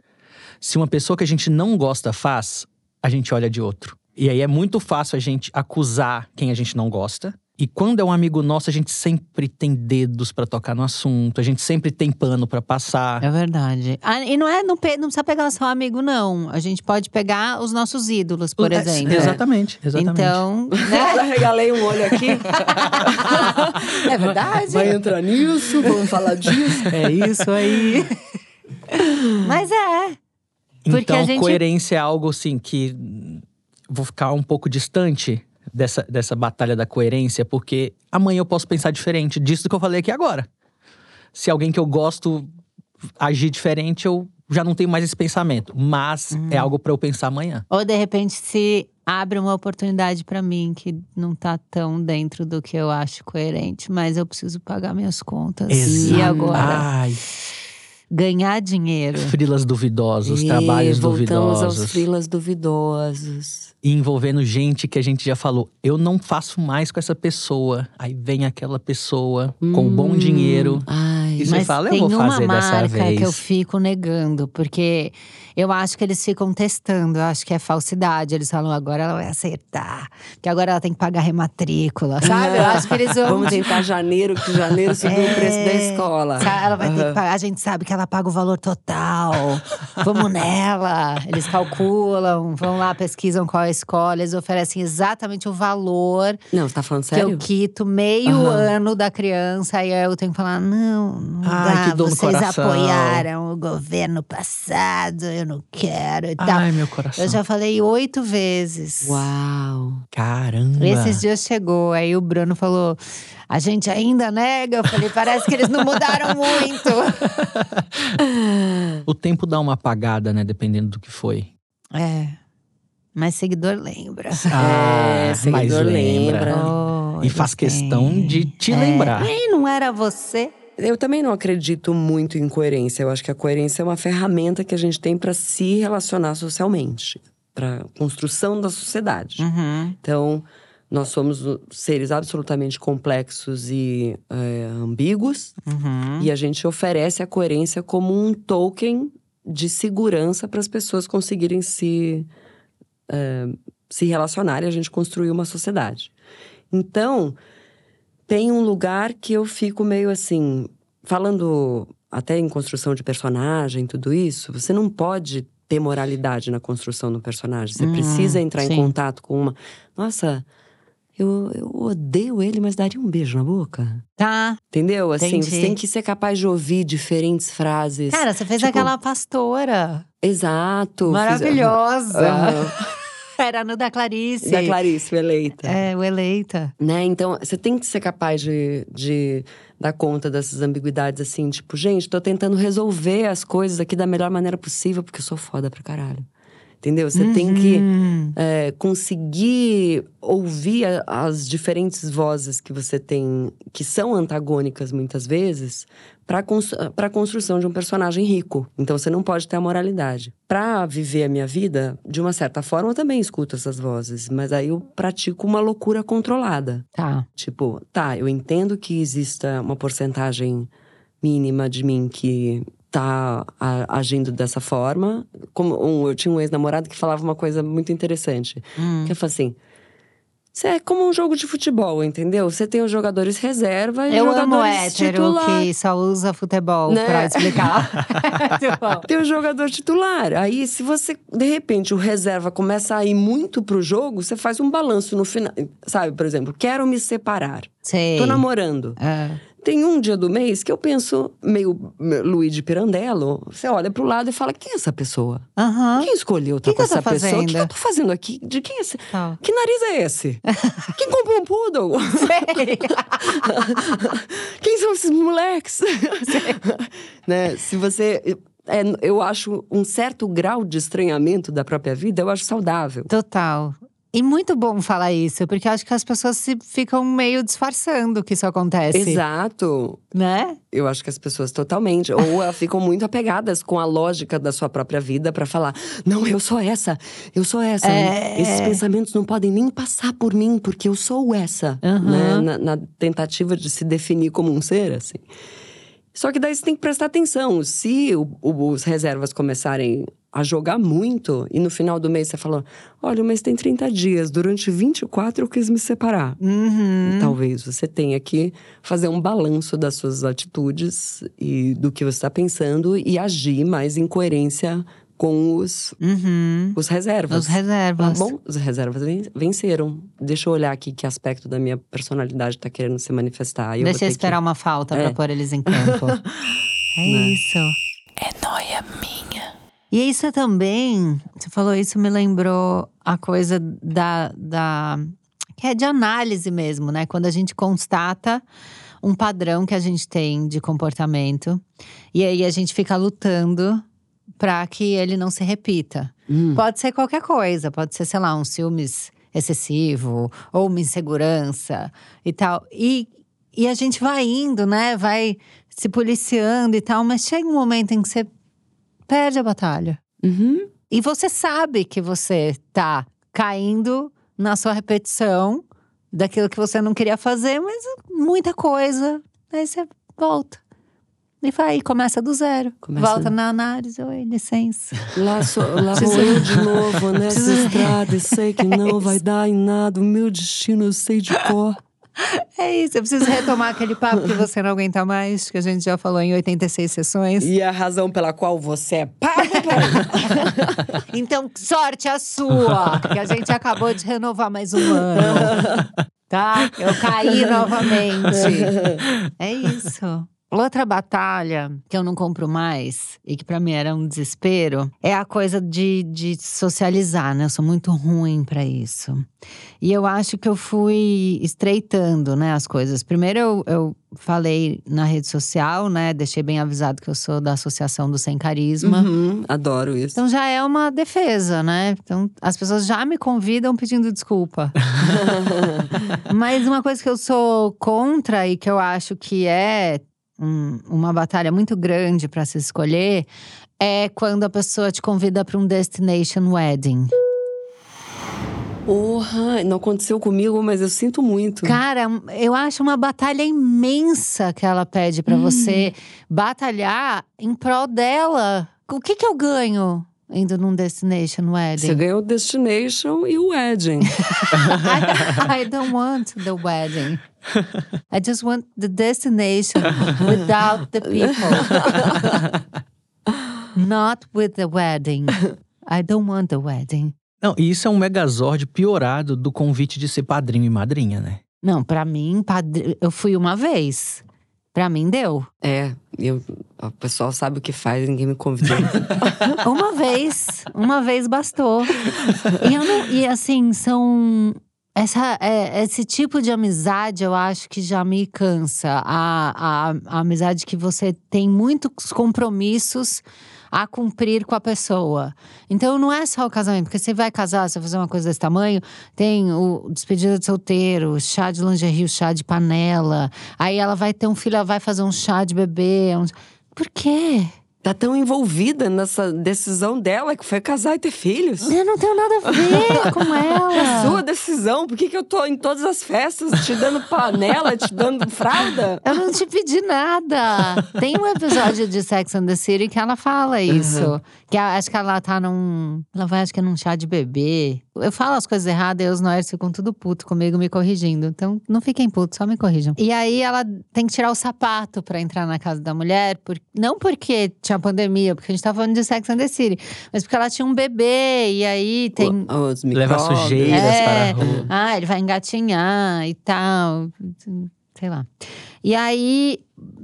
Se uma pessoa que a gente não gosta faz, a gente olha de outro. E aí é muito fácil a gente acusar quem a gente não gosta. E quando é um amigo nosso, a gente sempre tem dedos pra tocar no assunto, a gente sempre tem pano pra passar. É verdade. Ah, e não é, não, pe- não precisa pegar só amigo, não. A gente pode pegar os nossos ídolos, por É, exemplo. Exatamente, exatamente. Então, Já né? regalei um olho aqui. é verdade. Vai entrar nisso, vamos falar disso. É isso aí. Mas é. Porque então, a gente- coerência é algo assim que vou ficar um pouco distante dessa, dessa batalha da coerência, porque amanhã eu posso pensar diferente disso que eu falei aqui agora. Se alguém que eu gosto agir diferente, eu já não tenho mais esse pensamento. Mas Uhum. é algo pra eu pensar amanhã. Ou de repente se abre uma oportunidade pra mim que não tá tão dentro do que eu acho coerente, mas eu preciso pagar minhas contas. E Exato. agora? Ai, Ganhar dinheiro. frilas duvidosos, E trabalhos voltamos aos duvidosos. frilas duvidosos. E envolvendo gente que a gente já falou, eu não faço mais com essa pessoa. Aí vem aquela pessoa com o bom Hum. dinheiro. Ai. E você Mas fala, eu tem vou uma fazer dessa marca vez. que eu fico negando, porque eu acho que eles ficam testando, eu acho que é falsidade. Eles falam, agora ela vai acertar, porque agora ela tem que pagar rematrícula, sabe? Eu acho que eles vão. Vamos tentar janeiro, que janeiro subiu o preço da É, escola. Ela vai ter que pagar. A gente sabe que ela paga o valor total. Vamos nela. Eles calculam, vão lá, pesquisam qual é a escola. Eles oferecem exatamente o valor Não, você tá falando que sério? eu quito meio Aham. ano da criança. E aí eu tenho que falar: não, não Ai, dá. no Vocês apoiaram o governo passado, eu não quero e tal. Ai, meu coração. Eu já falei oito vezes. Uau. Caramba. Esses dias chegou, aí o Bruno falou: a gente ainda nega? Eu falei: parece que eles não mudaram muito. O tempo dá uma apagada, né? Dependendo do que foi. É. Mas seguidor lembra. Ah, seguidor mas lembra. lembra. Oh, E faz questão têm. de te É. lembrar. Ih, não era você? Eu também não acredito muito em coerência. Eu acho que a coerência é uma ferramenta que a gente tem para se relacionar socialmente, para construção da sociedade. Uhum. Então, nós somos seres absolutamente complexos e é, ambíguos, Uhum. e a gente oferece a coerência como um token de segurança para as pessoas conseguirem se, é, se relacionar e a gente construir uma sociedade. Então, tem um lugar que eu fico meio assim, falando até em construção de personagem, tudo isso, você não pode ter moralidade na construção do personagem. Você Hum, precisa entrar sim. em contato com uma. Nossa, eu, eu odeio ele, mas daria um beijo na boca. Tá. Entendeu? Assim, Entendi. você tem que ser capaz de ouvir diferentes frases. Cara, você fez Tipo, aquela pastora. Exato. fiz- Maravilhosa. Aham. Era no da Clarice. Da Clarice, o eleita. É, o eleita. Né? Então, você tem que ser capaz de, de dar conta dessas ambiguidades, assim, tipo, gente, tô tentando resolver as coisas aqui da melhor maneira possível, porque eu sou foda pra caralho. Entendeu? Você tem que Uhum. é, conseguir ouvir a- as diferentes vozes que você tem, que são antagônicas muitas vezes, para a construção de um personagem rico. Então você não pode ter a moralidade. Para viver a minha vida, de uma certa forma, eu também escuto essas vozes, mas aí eu pratico uma loucura controlada. Tá. Tipo, tá, eu entendo que exista uma porcentagem mínima de mim que tá agindo dessa forma. Como um- eu tinha um ex-namorado que falava uma coisa muito interessante. Hum. Que ele falou assim: Isso é como um jogo de futebol, entendeu? Você tem os jogadores reserva e Eu os amo jogadores hétero titular. que só usa futebol Né? pra explicar. Tem o jogador titular. Aí, se você, de repente, o reserva começa a ir muito pro jogo, você faz um balanço no final. Sabe, por exemplo, quero me separar. Sei. Tô namorando. É. Tem um dia do mês que eu penso, meio Luigi Pirandello, você olha pro lado e fala: quem é essa pessoa? Aham. Quem escolheu estar Que com que tô essa pessoa? O que eu tô fazendo aqui? De quem é esse? Tá. Que nariz é esse? Quem comprou um poodle? Quem são esses moleques? né? Se você. é, eu acho um certo grau de estranhamento da própria vida, eu acho saudável. Total. E muito bom falar isso, porque eu acho que as pessoas se ficam meio disfarçando que isso acontece. Exato. Né? Eu acho que as pessoas totalmente. Ou elas ficam muito apegadas com a lógica da sua própria vida pra falar: não, eu sou essa, eu sou essa. É. Esses pensamentos não podem nem passar por mim, porque eu sou essa. Aham. Né? Na, na tentativa de se definir como um ser, assim. Só que daí você tem que prestar atenção. Se o- o- os reservas começarem a jogar muito e no final do mês você fala: olha, o mês tem 30 dias, durante 24 eu quis me separar. Uhum. Talvez você tenha que fazer um balanço das suas atitudes e do que você está pensando e agir mais em coerência com os, Uhum. os reservas. Os reservas. Bom, os reservas ven- venceram. Deixa eu olhar aqui que aspecto da minha personalidade está querendo se manifestar. Eu vou Deixa eu esperar uma falta É. pra pôr eles em campo. é Né? isso. É noia minha. E isso é também, você falou isso, me lembrou a coisa da, da. que é de análise mesmo, né? Quando a gente constata um padrão que a gente tem de comportamento. E aí a gente fica lutando para que ele não se repita. Hum, Pode ser qualquer coisa, pode ser, sei lá, um ciúmes excessivo ou uma insegurança e tal. E, e a gente vai indo, né? Vai se policiando e tal, mas chega um momento em que você perde a batalha. uhum. E você sabe que você tá caindo na sua repetição daquilo que você não queria fazer, mas muita coisa. Aí você volta. E vai, aí começa do zero. Começa- Volta na análise. Oi, licença. Lá, sou, lá vou eu de novo nessa estrada e sei que não vai dar em nada. O meu destino eu sei de cor. É isso, eu preciso retomar aquele papo que você não aguenta mais, que a gente já falou em 86 sessões. E a razão pela qual você é pago pra. Então, sorte a sua, que a gente acabou de renovar mais um ano. Tá? Eu caí novamente. É isso. Outra batalha que eu não compro mais e que pra mim era um desespero é a coisa de, de socializar, né? Eu sou muito ruim pra isso. E eu acho que eu fui estreitando, né, as coisas. Primeiro eu, eu falei na rede social, né? Deixei bem avisado que eu sou da Associação do Sem Carisma. Uhum, adoro isso. Então já é uma defesa, né? Então as pessoas já me convidam pedindo desculpa. Mas uma coisa que eu sou contra e que eu acho que é um- uma batalha muito grande para se escolher é quando a pessoa te convida para um destination wedding. Porra, não aconteceu comigo, mas eu sinto muito. Cara, eu acho uma batalha imensa que ela pede para você batalhar em prol dela. O que que eu ganho indo num destination wedding? Você ganhou o Destination e o Wedding. I, I don't want the wedding. I just want the destination without the people. Not with the wedding. I don't want the wedding. Não, e isso é um megazord piorado do convite de ser padrinho e madrinha, né? Não, pra mim, padr... eu fui uma vez. Pra mim deu. É, eu, o pessoal sabe o que faz, ninguém me convidou. Uma vez, uma vez bastou. E, não- e assim, são. Essa, é, esse tipo de amizade eu acho que já me cansa. A, a, a amizade que você tem muitos compromissos a cumprir com a pessoa. Então não é só o casamento, porque você vai casar, você vai fazer uma coisa desse tamanho, tem o despedida de solteiro, chá de lingerie, chá de panela. Aí ela vai ter um filho, ela vai fazer um chá de bebê. um- Por quê? Tá tão envolvida nessa decisão dela que foi casar e ter filhos. Eu não tenho nada a ver com É ela. sua decisão. Por que, que eu tô em todas as festas te dando panela, te dando fralda? Eu não te pedi nada. Tem um episódio de Sex and the City que ela fala isso. Que a- acho que ela tá num. Ela vai, acho que é num chá de bebê. Eu falo as coisas erradas e os noirs ficam tudo puto comigo me corrigindo. Então não fiquem putos, só me corrijam. E aí ela tem que tirar o sapato pra entrar na casa da mulher. Por... Não porque tinha pandemia, porque a gente tá falando de Sex and the City. Mas porque ela tinha um bebê. E aí tem. Os Leva sujeiras É. para a rua. Ah, ele vai engatinhar e tal. Sei lá. E aí,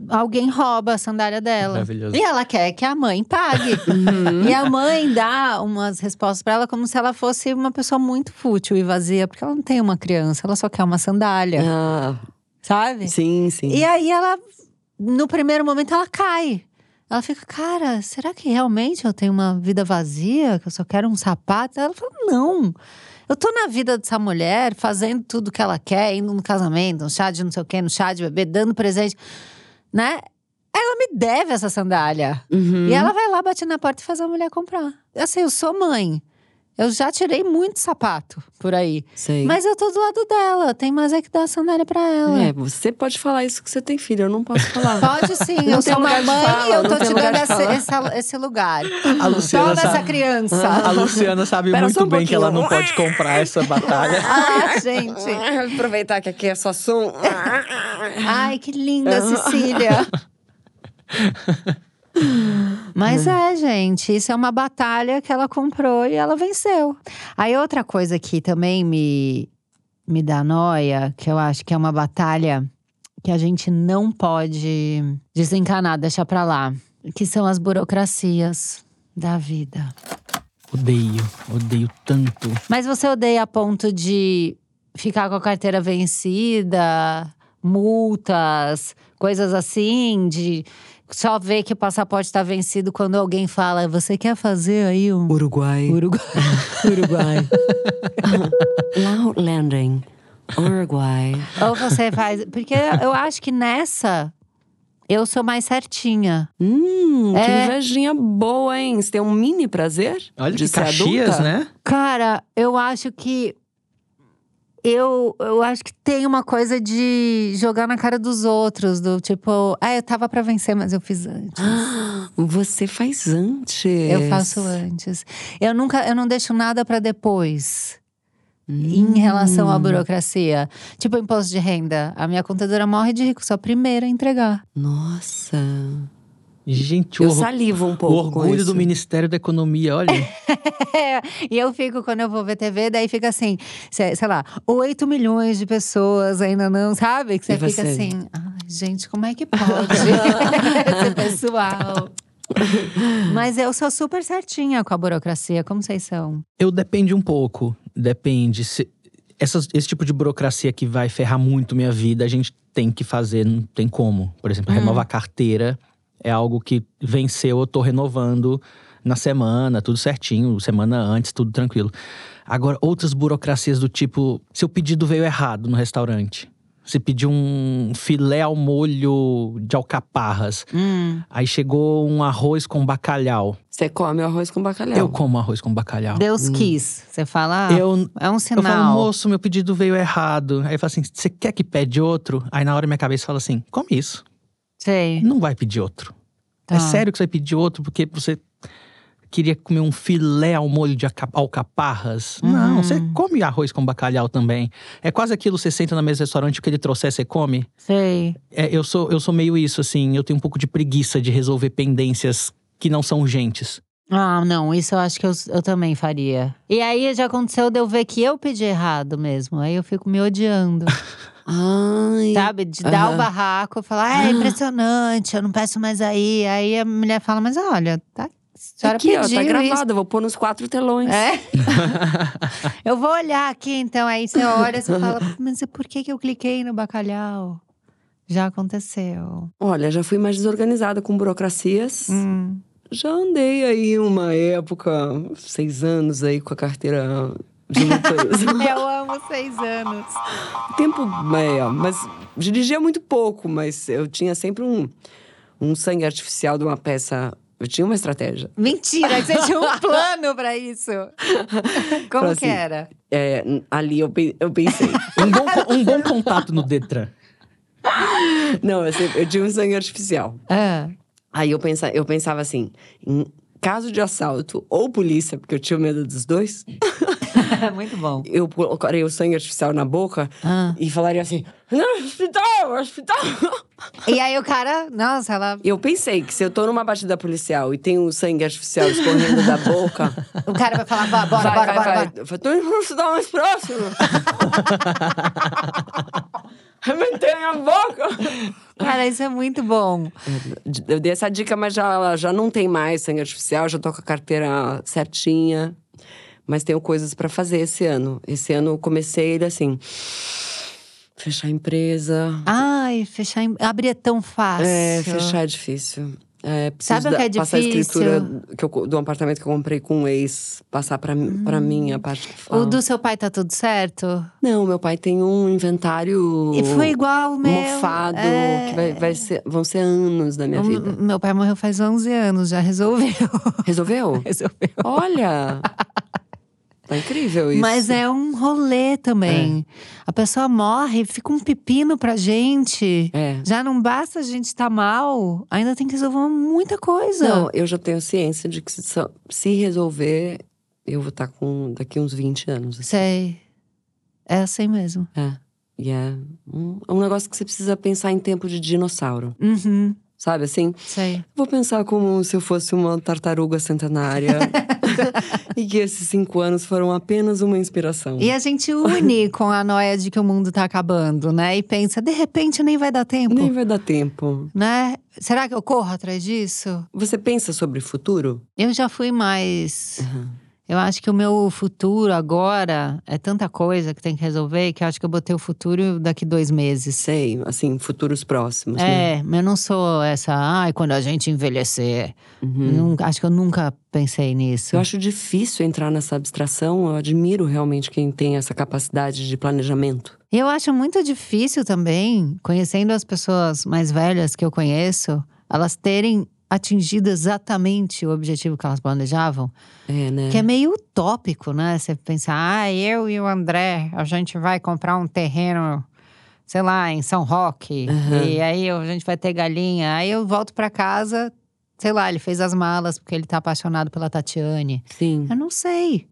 alguém rouba a sandália dela. Maravilhoso. E ela quer que a mãe pague. Uhum. E a mãe dá umas respostas pra ela como se ela fosse uma pessoa muito fútil e vazia, porque ela não tem uma criança, ela só quer uma sandália, Ah, sabe? sim, sim. E aí ela, no primeiro momento, ela cai. Ela fica, cara, será que realmente eu tenho uma vida vazia? Que eu só quero um sapato? Ela fala, não. Eu tô na vida dessa mulher, fazendo tudo que ela quer, indo no casamento, no chá de não sei o quê, no chá de bebê, dando presente, né? Ela me deve essa sandália. Uhum. E ela vai lá, bate na porta e faz a mulher comprar. Assim, eu sou mãe. Eu já tirei muito sapato por aí. Sei. Mas eu tô do lado dela. Tem mais é que dar a sandália pra ela. É, você pode falar isso que você tem filho, eu não posso falar. Pode sim, Não eu sou uma mãe fala, e eu tô te dando esse, essa- esse lugar. A Luciana, Toma essa sabe, criança. a Luciana sabe Espera só muito um bem que ela não pode comprar essa batalha. Ah, gente. Aproveitar que aqui é só som. Ai, que linda, Cecília. Mas é, gente, isso é uma batalha que ela comprou e ela venceu. Aí outra coisa que também me, me dá noia, que eu acho que é uma batalha que a gente não pode desencanar, deixar pra lá, que são as burocracias da vida. Odeio, odeio tanto. Mas você odeia a ponto de ficar com a carteira vencida, multas, coisas assim, de só ver que o passaporte está vencido quando alguém fala, você quer fazer aí um Uruguai. Uruguai? Uruguai. Landing. Uruguai. Ou você faz. Porque eu acho que nessa eu sou mais certinha. Hum, que É. invejinha boa, hein? Você tem um mini prazer Olha de que ser Caxias, adulta? né? Cara, eu acho que. Eu, eu acho que tem uma coisa de jogar na cara dos outros, do tipo, ah, eu tava pra vencer, mas eu fiz antes. Você faz antes. Eu faço antes. Eu nunca, eu não deixo nada pra depois. Em relação à burocracia. Tipo, imposto de renda. A minha contadora morre de rico, sou a primeira a entregar. Nossa. Gente, o, Eu orgu- salivo um o pouco com orgulho do Ministério da Economia, olha. e eu fico, quando eu vou ver TV, daí fica assim, sei, lá, 8 milhões de pessoas ainda não, sabe? Que você fica assim, ai, gente, como é que pode? Esse pessoal. Mas eu sou super certinha com a burocracia, como vocês são? Eu depende um pouco. Depende. Se, essas- esse tipo de burocracia que vai ferrar muito minha vida, a gente tem que fazer, não tem como. Por exemplo, renovar carteira é algo que venceu, eu tô renovando na semana, tudo certinho, semana antes, tudo tranquilo. Agora, outras burocracias do tipo, se o pedido veio errado no restaurante. Você pediu um filé ao molho de alcaparras. Hum, Aí chegou um arroz com bacalhau. Você come arroz com bacalhau. Eu como arroz com bacalhau. Deus quis. Você fala, ah, Eu, é um eu sinal. falo, moço, meu pedido veio errado. Aí eu falo assim: você quer que pede outro? Aí na hora minha cabeça fala assim: come isso. Sei. Não vai pedir outro. É Tá. sério que você vai pedir outro porque você queria comer um filé ao molho de alcaparras? Uhum. Não, você come arroz com bacalhau também. É quase aquilo, você senta na mesa do restaurante, o que ele trouxer, você come. Sei. É, eu, sou, eu sou meio isso, assim. Eu tenho um pouco de preguiça de resolver pendências que não são urgentes. Ah, não, isso eu acho que eu, eu também faria. E aí já aconteceu de eu ver que eu pedi errado mesmo. Aí eu fico me odiando. Ai. Sabe? De dar o barraco, falar, ah, é impressionante, eu não peço mais aí. Aí a mulher fala, mas olha, tá, senhora Aqui, ó, tá gravado. Vou pôr nos quatro telões. É? eu vou olhar aqui, então. Aí você olha, você fala, mas por que, que eu cliquei no bacalhau? Já aconteceu. Olha, já fui mais desorganizada com burocracias. Hum. Já andei aí uma época, seis anos aí com a carteira de. Eu amo seis anos. tempo, é, mas dirigia muito pouco, mas eu tinha sempre um, um sangue artificial de uma peça. Eu tinha uma estratégia. Mentira, que você tinha um plano pra isso. Como Pra que assim, era? É, ali eu, eu pensei. Um bom, um bom contato no Detran. não, eu, sempre- eu tinha um sangue artificial. Ah, Aí eu, pensa, eu pensava assim: em caso de assalto ou polícia, porque eu tinha medo dos dois, muito bom. eu colocaria o sangue artificial na boca Ah. e falaria assim: não, hospital, hospital. E aí o cara, nossa, ela. Eu pensei que se eu tô numa batida policial e tem um sangue artificial escorrendo da boca. O cara vai falar, "Vá, bora, vai, bora, vai, bora, vai. bora. Eu falei, tô indo pro hospital mais próximo. Arrebentei a boca. Cara, isso é muito bom. Eu dei essa dica, mas já, já não tem mais sangue artificial, já tô com a carteira certinha. Mas tenho coisas pra fazer esse ano. Esse ano eu comecei ele assim. Fechar a empresa. Ai, fechar. Em... Abrir é tão fácil. É, fechar é difícil. É, Sabe o que é da- passar a difícil? escritura que eu, do apartamento que eu comprei com um ex, passar pra, mim pra mim a parte que O fala. do seu pai tá tudo certo? Não, meu pai tem um inventário E foi igual o meu. mofado, é. que vai, vai ser, vão ser anos da minha O- vida. Meu pai morreu faz 11 anos, já resolveu. Resolveu? resolveu. Olha! Tá incrível isso. Mas é um rolê também. A pessoa morre, fica um pepino pra gente. É. Já não basta a gente estar mal, ainda tem que resolver muita coisa. Não, eu já tenho ciência de que se, se resolver, eu vou estar com daqui uns 20 anos. assim. Sei. É assim mesmo. É. E é um, é um negócio que você precisa pensar em tempo de dinossauro. Uhum, Sabe assim? sei. Vou pensar como se eu fosse uma tartaruga centenária. e que esses cinco anos foram apenas uma inspiração. E a gente une com a noia de que o mundo tá acabando, né? E pensa, de repente nem vai dar tempo, Nem vai dar tempo. né? Será que eu corro atrás disso? Você pensa sobre o futuro? Eu já fui mais. Uhum. Eu acho que o meu futuro agora é tanta coisa que tem que resolver que eu acho que eu botei o futuro daqui dois meses. Sei, assim, futuros próximos, né? É, mas eu não sou essa, ai, quando a gente envelhecer. Uhum. Nun- acho que eu nunca pensei nisso. Eu acho difícil entrar nessa abstração. Eu admiro realmente quem tem essa capacidade de planejamento. Eu acho muito difícil também, conhecendo as pessoas mais velhas que eu conheço, elas terem atingido exatamente o objetivo que elas planejavam. É, né? Que é meio utópico, né? Você pensar, ah, eu e o André, a gente vai comprar um terreno, sei lá, em São Roque. Uhum. E aí a gente vai ter galinha. Aí eu volto pra casa, sei lá, ele fez as malas porque ele tá apaixonado pela Tatiane. Sim. Eu não sei.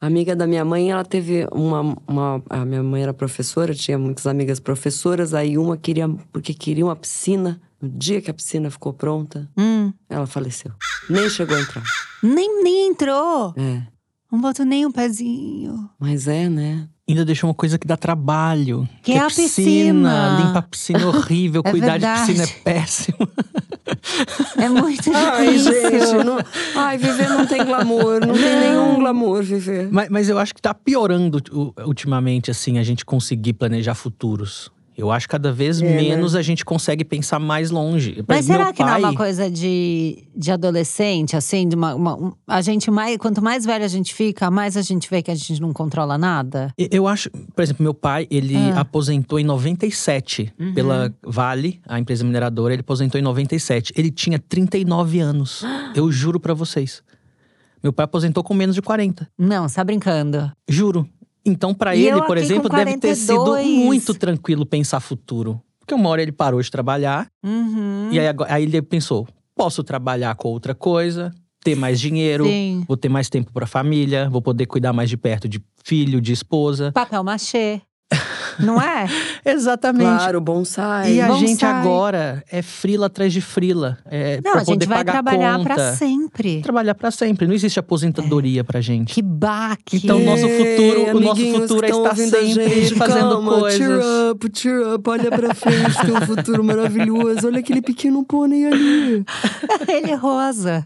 A amiga da minha mãe, ela teve uma, uma. A minha mãe era professora, tinha muitas amigas professoras, aí uma queria. Porque queria uma piscina. No dia que a piscina ficou pronta, Hum, ela faleceu. Nem chegou a entrar. nem, nem entrou. É. Não botou nem um pezinho. Mas é, né? Ainda deixou uma coisa que dá trabalho. Que é a piscina. Limpar a piscina é horrível, É cuidar de verdade. piscina é péssimo. É muito Ai, difícil. gente, não... Ai, viver não tem glamour, não, tem nenhum glamour viver. Mas, mas eu acho que tá piorando ultimamente, assim, a gente conseguir planejar futuros. Eu acho que cada vez É, né? menos a gente consegue pensar mais longe. Mas exemplo, será meu que não é uma coisa de, de adolescente, assim? De uma, uma- um- a gente mais, quanto mais velho a gente fica, mais a gente vê que a gente não controla nada? E- Eu acho, por exemplo, meu pai, ele Ah. aposentou em 97 Uhum. pela Vale, a empresa mineradora, ele aposentou em 97. Ele tinha 39 anos. Eu juro pra vocês. Meu pai aposentou com menos de 40. Não, você tá brincando. Juro. Então, pra eu ele, por exemplo, com deve ter sido 42. muito tranquilo pensar futuro. Porque uma hora ele parou de trabalhar, Uhum. e aí, aí ele pensou: posso trabalhar com outra coisa, ter mais dinheiro, Sim. vou ter mais tempo pra família, vou poder cuidar mais de perto de filho, de esposa. Papel machê. Não é? Exatamente. Claro, bonsai. E a Bonsai. gente agora é frila atrás de frila. É, Não, pra a gente poder vai pagar trabalhar conta. pra sempre. Trabalhar pra sempre. Não existe aposentadoria pra gente. Que baque. Então, o nosso futuro- Ei, o nosso futuro é estar sempre gente, fazendo calma, coisas. Cheer up, cheer up, olha pra frente, tem um futuro maravilhoso. Olha aquele pequeno pônei ali. Ele é rosa.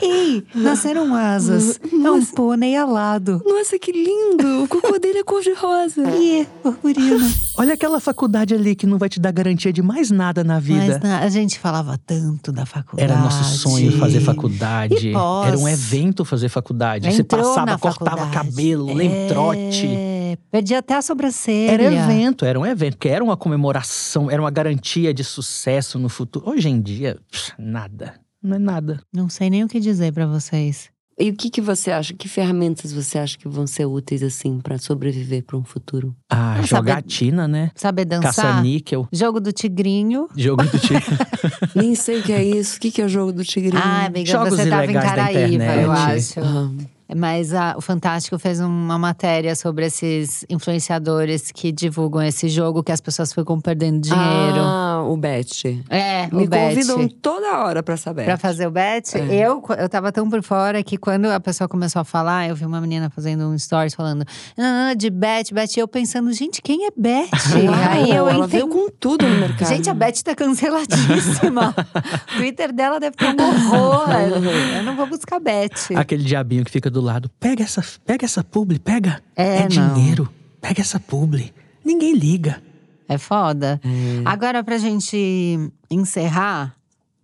Ei, nasceram asas. É um pônei alado. Nossa, que lindo! O cocô dele é cor-de-rosa. Ih, purpurina. Olha aquela faculdade ali que não vai te dar garantia de mais nada na vida. Mas na- a gente falava tanto da faculdade. Era nosso sonho fazer faculdade. Era um evento fazer faculdade. Você Entrou passava, na cortava faculdade. cabelo, lemtrote. É, perdi até a sobrancelha. Era evento, era um evento, que era uma comemoração, era uma garantia de sucesso no futuro. Hoje em dia, pff, nada. Não é nada. Não sei nem o que dizer pra vocês. E o que, que você acha? Que ferramentas você acha que vão ser úteis, assim, pra sobreviver pra um futuro? Ah, Não jogatina, né? Saber dançar? Caça-níquel. Jogo do tigrinho. Jogo do tipo. Nem sei o que é isso. O que, que é o jogo do tigrinho? Ah, amiga, Jogos você tava em ilegais da Caraíva, internet. eu acho. Ah, Mas a- o Fantástico fez uma matéria sobre esses influenciadores que divulgam esse jogo que as pessoas ficam perdendo dinheiro. Ah, o Bet. é, Me o bet. convidam toda hora pra saber. Pra fazer o bet, É. eu, eu tava tão por fora que quando a pessoa começou a falar, eu vi uma menina fazendo um stories falando "Ah, de bet, bet. E eu pensando, gente, quem é bet? Aí eu ela entendi. veio com tudo no mercado. Gente, a Beth tá canceladíssima. o Twitter dela deve ter um horror. Eu não vou buscar Beth. Aquele diabinho que fica do lado. Pega essa, pega essa publi, pega. É, não. dinheiro. Pega essa publi. Ninguém liga. É foda. É. Agora, pra gente encerrar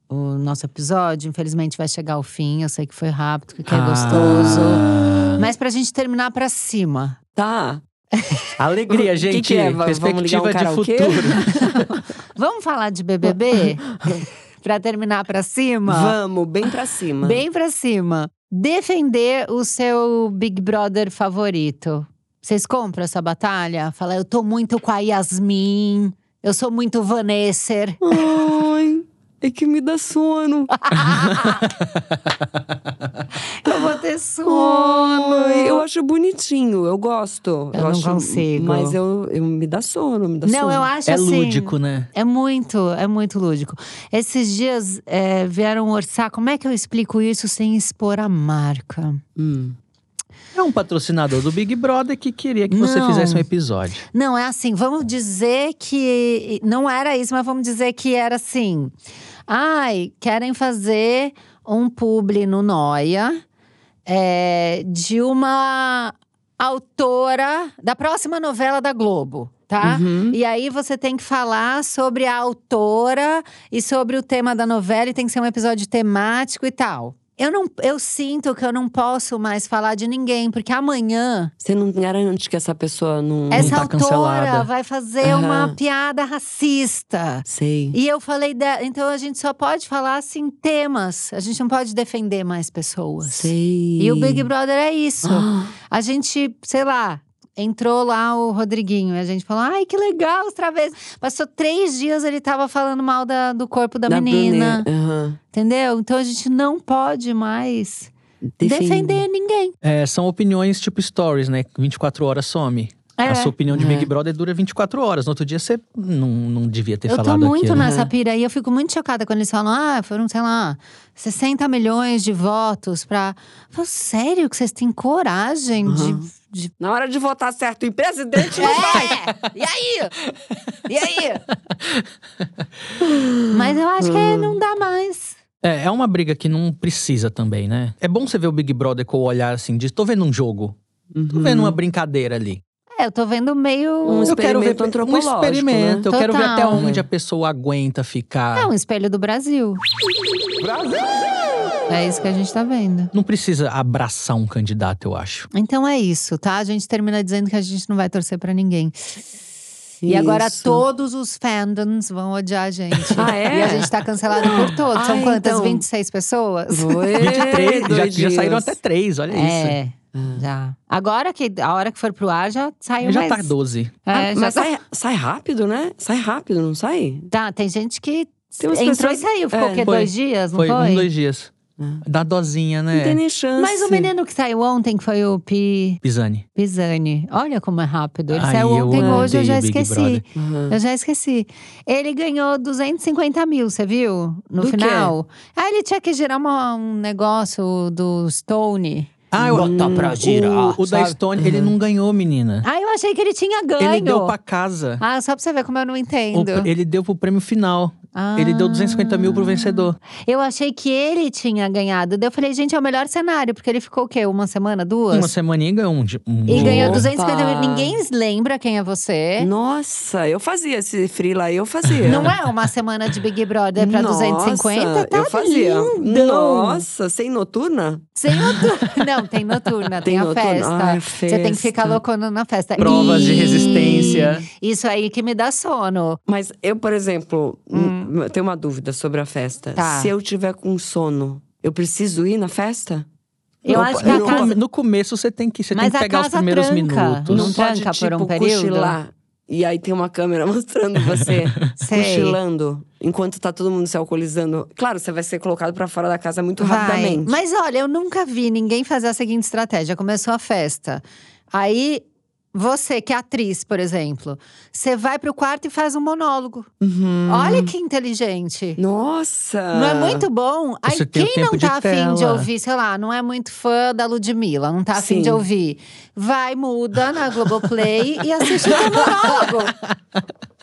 o nosso episódio, infelizmente vai chegar ao fim. Eu sei que foi rápido, que é Ah. gostoso. Mas pra gente terminar pra cima. Tá. Alegria, O que gente. que é? Va- vamos ligar um Perspectiva de futuro. Vamos falar de BBB? pra terminar pra cima? Vamos, bem pra cima. Bem pra cima. Defender o seu Big Brother favorito. Vocês compram essa batalha? Fala, eu tô muito com a Yasmin. Eu sou muito Vanessa. Ai, é que me dá sono. Eu ter sono. Ai, eu acho bonitinho, eu gosto. Eu não acho, consigo. Mas eu, eu me dá sono, me dá sono. Não, eu acho É assim. lúdico, né? É muito, é muito lúdico. Esses dias é, vieram orçar. Como é que eu explico isso sem expor a marca? Hum. É um patrocinador do Big Brother que queria que você Não. fizesse um episódio. Não, é assim, vamos dizer que. Não era isso, mas vamos dizer que era assim. Ai, querem fazer um publi no Noia é, de uma autora da próxima novela da Globo. Tá? Uhum. E aí você tem que falar sobre a autora e sobre o tema da novela, e tem que ser um episódio temático e tal. Eu não, eu sinto que eu não posso mais falar de ninguém, porque amanhã Você não garante que essa pessoa não. essa tá autora cancelada. vai fazer uma Aham. piada racista. Sei. E eu falei, de- então a gente só pode falar assim temas. A gente não pode defender mais pessoas. Sei. E o Big Brother é isso. Ah, A gente, sei lá, entrou lá o Rodriguinho e a gente falou: ai, que legal, os travessos. Passou três dias ele tava falando mal da- do corpo da, menina. Brunet. Aham. Entendeu? Então a gente não pode mais Defende. defender ninguém. É, são opiniões tipo stories, né? 24 horas some. É. A sua opinião de É. Big Brother dura 24 horas. No outro dia você não, não devia ter Eu tô falado muito aquilo. nessa Aham. pira e eu fico muito chocada quando eles falam: ah, foram, sei lá, 60 milhões de votos pra. Eu falo, sério que vocês têm coragem Aham. de. de... Na hora de votar certo em presidente, não vai. É! E aí? E aí? Mas eu acho que não dá mais. É, é uma briga que não precisa também, né? É bom você ver o Big Brother com o olhar assim de tô vendo um jogo, tô vendo uma brincadeira ali. É, eu tô vendo meio. Um eu quero ver experimento um antropológico, experimento. né? Eu quero ver até onde a pessoa aguenta ficar. É um espelho do Brasil. Brasil! É isso que a gente tá vendo. Não precisa abraçar um candidato, eu acho. Então é isso, tá? A gente termina dizendo que a gente não vai torcer pra ninguém. E agora todos os fandoms vão odiar a gente. Ah, é? E a gente tá cancelado por todos. São Ah, quantas? então. 26 pessoas? Oi, 23, já, já saíram até três, olha isso. É, já. Agora que a hora que for pro ar já saiu Já mais. tá 12. É, Ah, já mas tá- sai, sai rápido, né? Sai rápido, não sai? Tá, tem gente que Tem entrou pessoas- e saiu. Ficou é. o quê? Foi. Dois dias, não Foi, foi? um, dois dias. Dá dozinha, Não tem né? nem chance. Mas o menino que saiu ontem, que foi o Pi Pisani. Pisani. Olha como é rápido. Ele Ai, saiu eu ontem, hoje eu já esqueci. Aham. Eu já esqueci. Ele ganhou 250 mil, você viu? No Do final. Ah, ele tinha que girar uma- um negócio do Stone. Ah, eu, Botar pra girar, o, o da sabe? Stone, ele não ganhou, menina. Ah, eu achei que ele tinha ganho. Ele deu pra casa. Ah, só pra você ver como eu não O- entendo. ele deu pro prêmio final. Ah. Ele deu 250 mil pro vencedor. Eu achei que ele tinha ganhado. Daí eu falei, gente, é o melhor cenário, porque ele ficou o quê? Uma semana, duas? Uma semaninha e ganhou um. um E ganhou Opa! 250 mil. Ninguém lembra quem é você. Nossa, eu fazia esse free lá, eu fazia. Não é uma semana de Big Brother pra Nossa, 250? Tá eu fazia. lindo. Nossa, sem noturna? Sem noturna. Não, tem noturna, tem, Tem a noturna. festa. Ai, Você tem que festa. ficar loucona na festa. Provas de Ih, resistência. Isso aí que me dá sono. Mas eu, por exemplo, hum, tenho uma dúvida sobre a festa. Tá. Se eu tiver com sono, eu preciso ir na festa? Eu Não acho que a no, casa- no começo você tem que, você Mas tem que a pegar os primeiros tranca. minutos. Não pode, tranca por tipo, um período? cochilar. E aí tem uma câmera mostrando você Sei. cochilando enquanto tá todo mundo se alcoolizando. Claro, você vai ser colocado pra fora da casa muito Vai. rapidamente. Mas olha, eu nunca vi ninguém fazer a seguinte estratégia. Começou a festa. Aí, você que é atriz, por exemplo, você vai pro quarto e faz um monólogo. Uhum. Olha que inteligente. Nossa! Não é muito bom? Aí quem não de tá afim de tela. ouvir, sei lá, não é muito fã da Ludmilla, não tá afim Sim. de ouvir. Vai, muda na Globoplay e assiste o monólogo.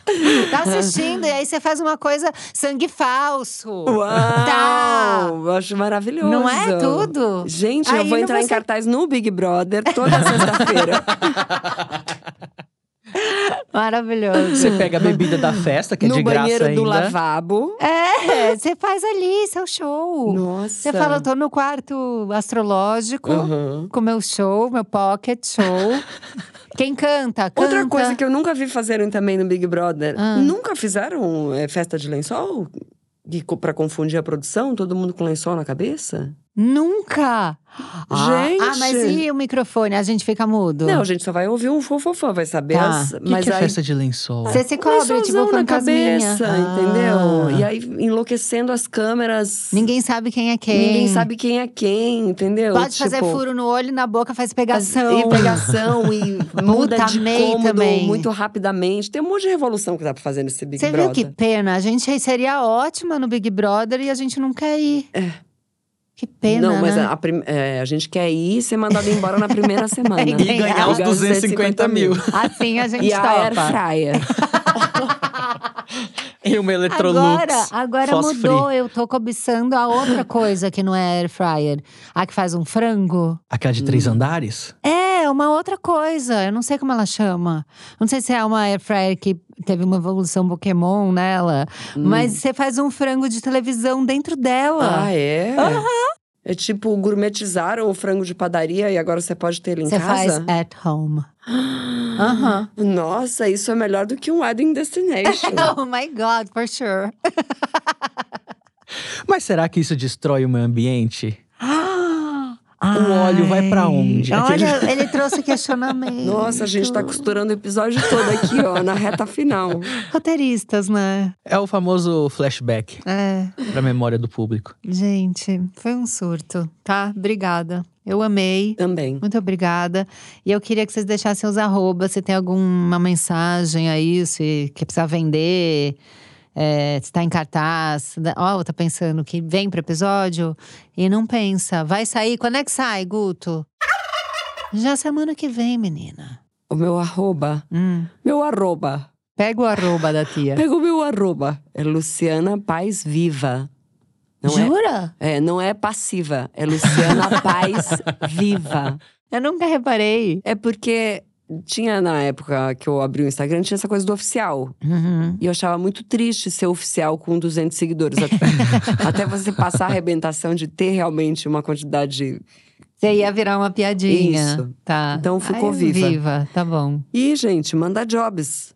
Tá assistindo, e aí você faz uma coisa sangue falso. Uau! Tá. Eu Acho maravilhoso. Não é tudo? Gente, Aí eu vou entrar em ser- cartaz no Big Brother toda sexta-feira. Maravilhoso. Você pega a bebida da festa, que é no de graça banheiro ainda. do lavabo. É, você faz ali seu show. Nossa. Você fala, eu tô no quarto astrológico, Uhum. com meu show, meu pocket show. Quem canta, canta. Outra coisa que eu nunca vi fazerem também no Big Brother. Ah. Nunca fizeram é, festa de lençol? E pra confundir a produção? Todo mundo com lençol na cabeça? Nunca! Ah, Gente! Ah, mas e o microfone? A gente fica mudo? Não, a gente só vai ouvir um fofofã, vai saber Tá. as. Que, mas que é aí, festa de lençol? Você se cobre, tipo, na fantasminha. cabeça, Ah. entendeu? E aí enlouquecendo as câmeras. Ninguém sabe quem é quem. Ninguém sabe quem é quem, entendeu? Pode fazer Tipo, furo no olho, na boca, faz pegação. E pegação e muda de cômodo também. muito rapidamente. Tem um monte de revolução que dá pra fazer nesse Big Você Brother. viu que pena? A gente seria ótima no Big Brother e a gente não quer ir. É. Que pena, Não, mas né? a, a prim- é, a gente quer ir e ser mandado embora na primeira semana. E E ganhar os Ganhar os 250 mil. Assim a gente E a Air topa. Fryer. E uma Electrolux. Agora, agora mudou. Eu tô cobiçando a outra coisa que não é air fryer. A que faz um frango. Aquela de Hum. três andares? É, uma outra coisa. Eu não sei como ela chama. Não sei se é uma air fryer que teve uma evolução Pokémon nela. Mas você faz um frango de televisão dentro dela. ah, é? É tipo, gourmetizaram o frango de padaria e agora você pode ter ele em Você faz casa? at home. Aham. Nossa, isso é melhor do que um wedding destination. Oh my God, for sure. Mas será que isso destrói o meio ambiente? O óleo vai pra onde? Olha, ele trouxe questionamento. Nossa, a gente tá costurando o episódio todo aqui, ó, na reta final. Roteiristas, né? É o famoso flashback É, pra memória do público. gente, foi um surto, tá? Obrigada. Eu amei. Também. Muito obrigada. E eu queria que vocês deixassem os arrobas, se tem alguma mensagem aí, se que precisa vender, é, se tá em cartaz. Da- Ó, tá pensando que vem pro episódio e não pensa. Vai sair? Quando é que sai, Guto? Já semana que vem, menina. O meu arroba. Hum. Meu arroba. Pega o arroba da tia. Pega o meu arroba. É Luciana Paz Viva. Não é, Jura? é, não é passiva. É Luciana Paz Viva. Eu nunca reparei. É porque tinha na época que eu abri o Instagram, tinha essa coisa do oficial. Uhum. E eu achava muito triste ser oficial com 200 seguidores. Até, até você passar a arrebentação de ter realmente uma quantidade. Você ia virar uma piadinha. Isso. Tá. Então ficou Ai, viva. Viva, tá bom. E, gente, manda jobs.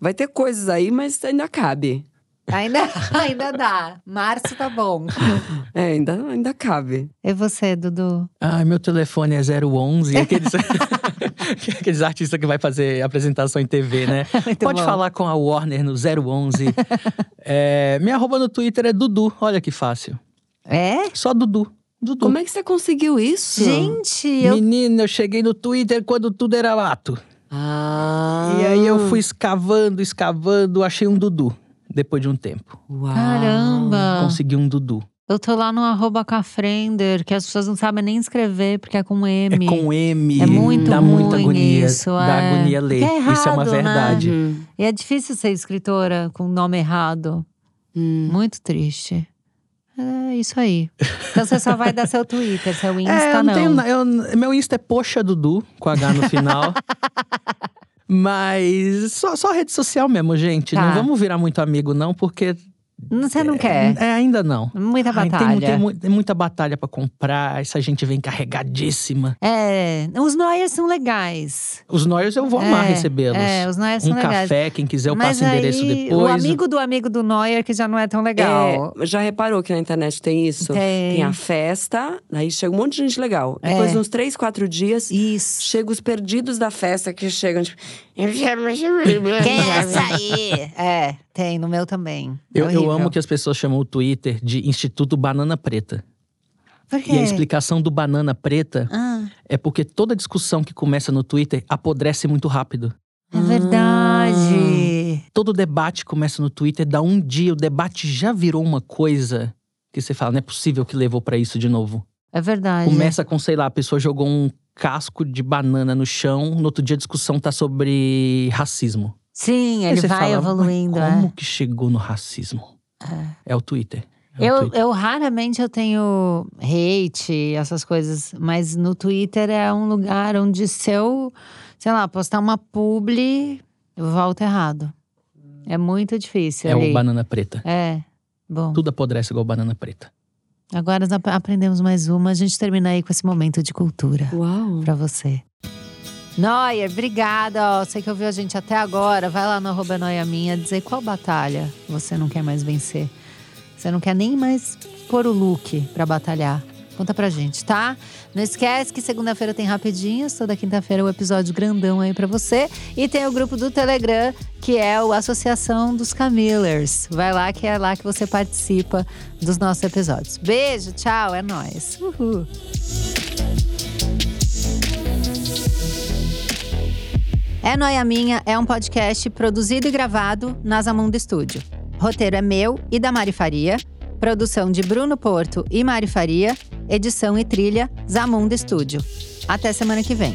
Vai ter coisas aí, mas ainda cabe. Ainda, ainda dá. Março tá bom. É, ainda, ainda cabe. E você, Dudu? Ai, meu telefone é 011. Aqueles, aqueles artistas que vai fazer apresentação em TV, né? Muito Pode bom. falar com a Warner no 011. é, minha arroba no Twitter é Dudu. Olha que fácil. É? Só Dudu. Dudu. Como é que você conseguiu isso? Gente, eu. Menina, eu cheguei no Twitter quando tudo era mato. Ah. E aí eu fui escavando, escavando, achei um Dudu. Depois de um tempo. Uau. Caramba! Consegui um Dudu. Eu tô lá no arroba Cafrender, que as pessoas não sabem nem escrever, porque é com M. É com M. É muito Dá muita agonia. isso, Dá é. agonia ler. É isso é uma errado, né? verdade. Uhum. E é difícil ser escritora com nome errado. Hum. Muito triste. É isso aí. Então você só vai dar seu Twitter, seu Insta, É, eu não. não tenho. eu- meu Insta é Poxa Dudu, com H no final. Mas só, só rede social mesmo, gente. Tá. Não vamos virar muito amigo, não, porque. Não, Você não quer? É, ainda não. Muita Ai, batalha. tem, tem tem muita batalha pra comprar. Essa gente vem carregadíssima. É, os Noyers são legais. Os Noyers eu vou amar É, recebê-los. É, os são um legais. café, quem quiser, eu Mas passo o endereço depois. O amigo do amigo do Neuer, que já não é tão legal. É, já reparou que na internet tem isso? Tem. a festa, aí chega um monte de gente legal. Depois É. de uns três, quatro dias, Isso. chega os perdidos da festa que chegam, tipo. Quem é essa aí? É, tem, no meu também. É Eu, amo que as pessoas chamam o Twitter de Instituto Banana Preta. Por quê? E a explicação do banana preta Ah, é porque toda discussão que começa no Twitter apodrece muito rápido. é verdade. Todo debate começa no Twitter, dá um dia, o debate já virou uma coisa que você fala, não é possível que levou pra isso de novo. É verdade. Começa com, sei lá, a pessoa jogou um casco de banana no chão, no outro dia a discussão tá sobre racismo. Sim, ele vai fala, "Mas evoluindo. Como é. que chegou no racismo? É, o Twitter. É o Eu, Twitter. eu raramente eu tenho hate, essas coisas, mas no Twitter é um lugar onde se eu, sei lá, postar uma publi, eu volto errado. É muito difícil É ali. o banana preta. É, bom. Tudo apodrece igual banana preta. Agora aprendemos mais uma, a gente termina aí com esse momento de cultura Uau! pra você. Noia, obrigada. Ó, você que ouviu a gente até agora, vai lá no arroba Noia Minha dizer qual batalha você não quer mais vencer. Você não quer nem mais pôr o look pra batalhar. Conta pra gente, tá? Não esquece que segunda-feira tem rapidinhos, toda quinta-feira o episódio grandão aí pra você. E tem o grupo do Telegram, que é o Associação dos Camillers. Vai lá que é lá que você participa dos nossos episódios. Beijo, tchau, é nóis. Uhul. É Noia Minha é um podcast produzido e gravado na Zamundo Estúdio. Roteiro é meu e da Mari Faria. Produção de Bruno Porto e Mari Faria. Edição e trilha Zamundo Estúdio. Até semana que vem.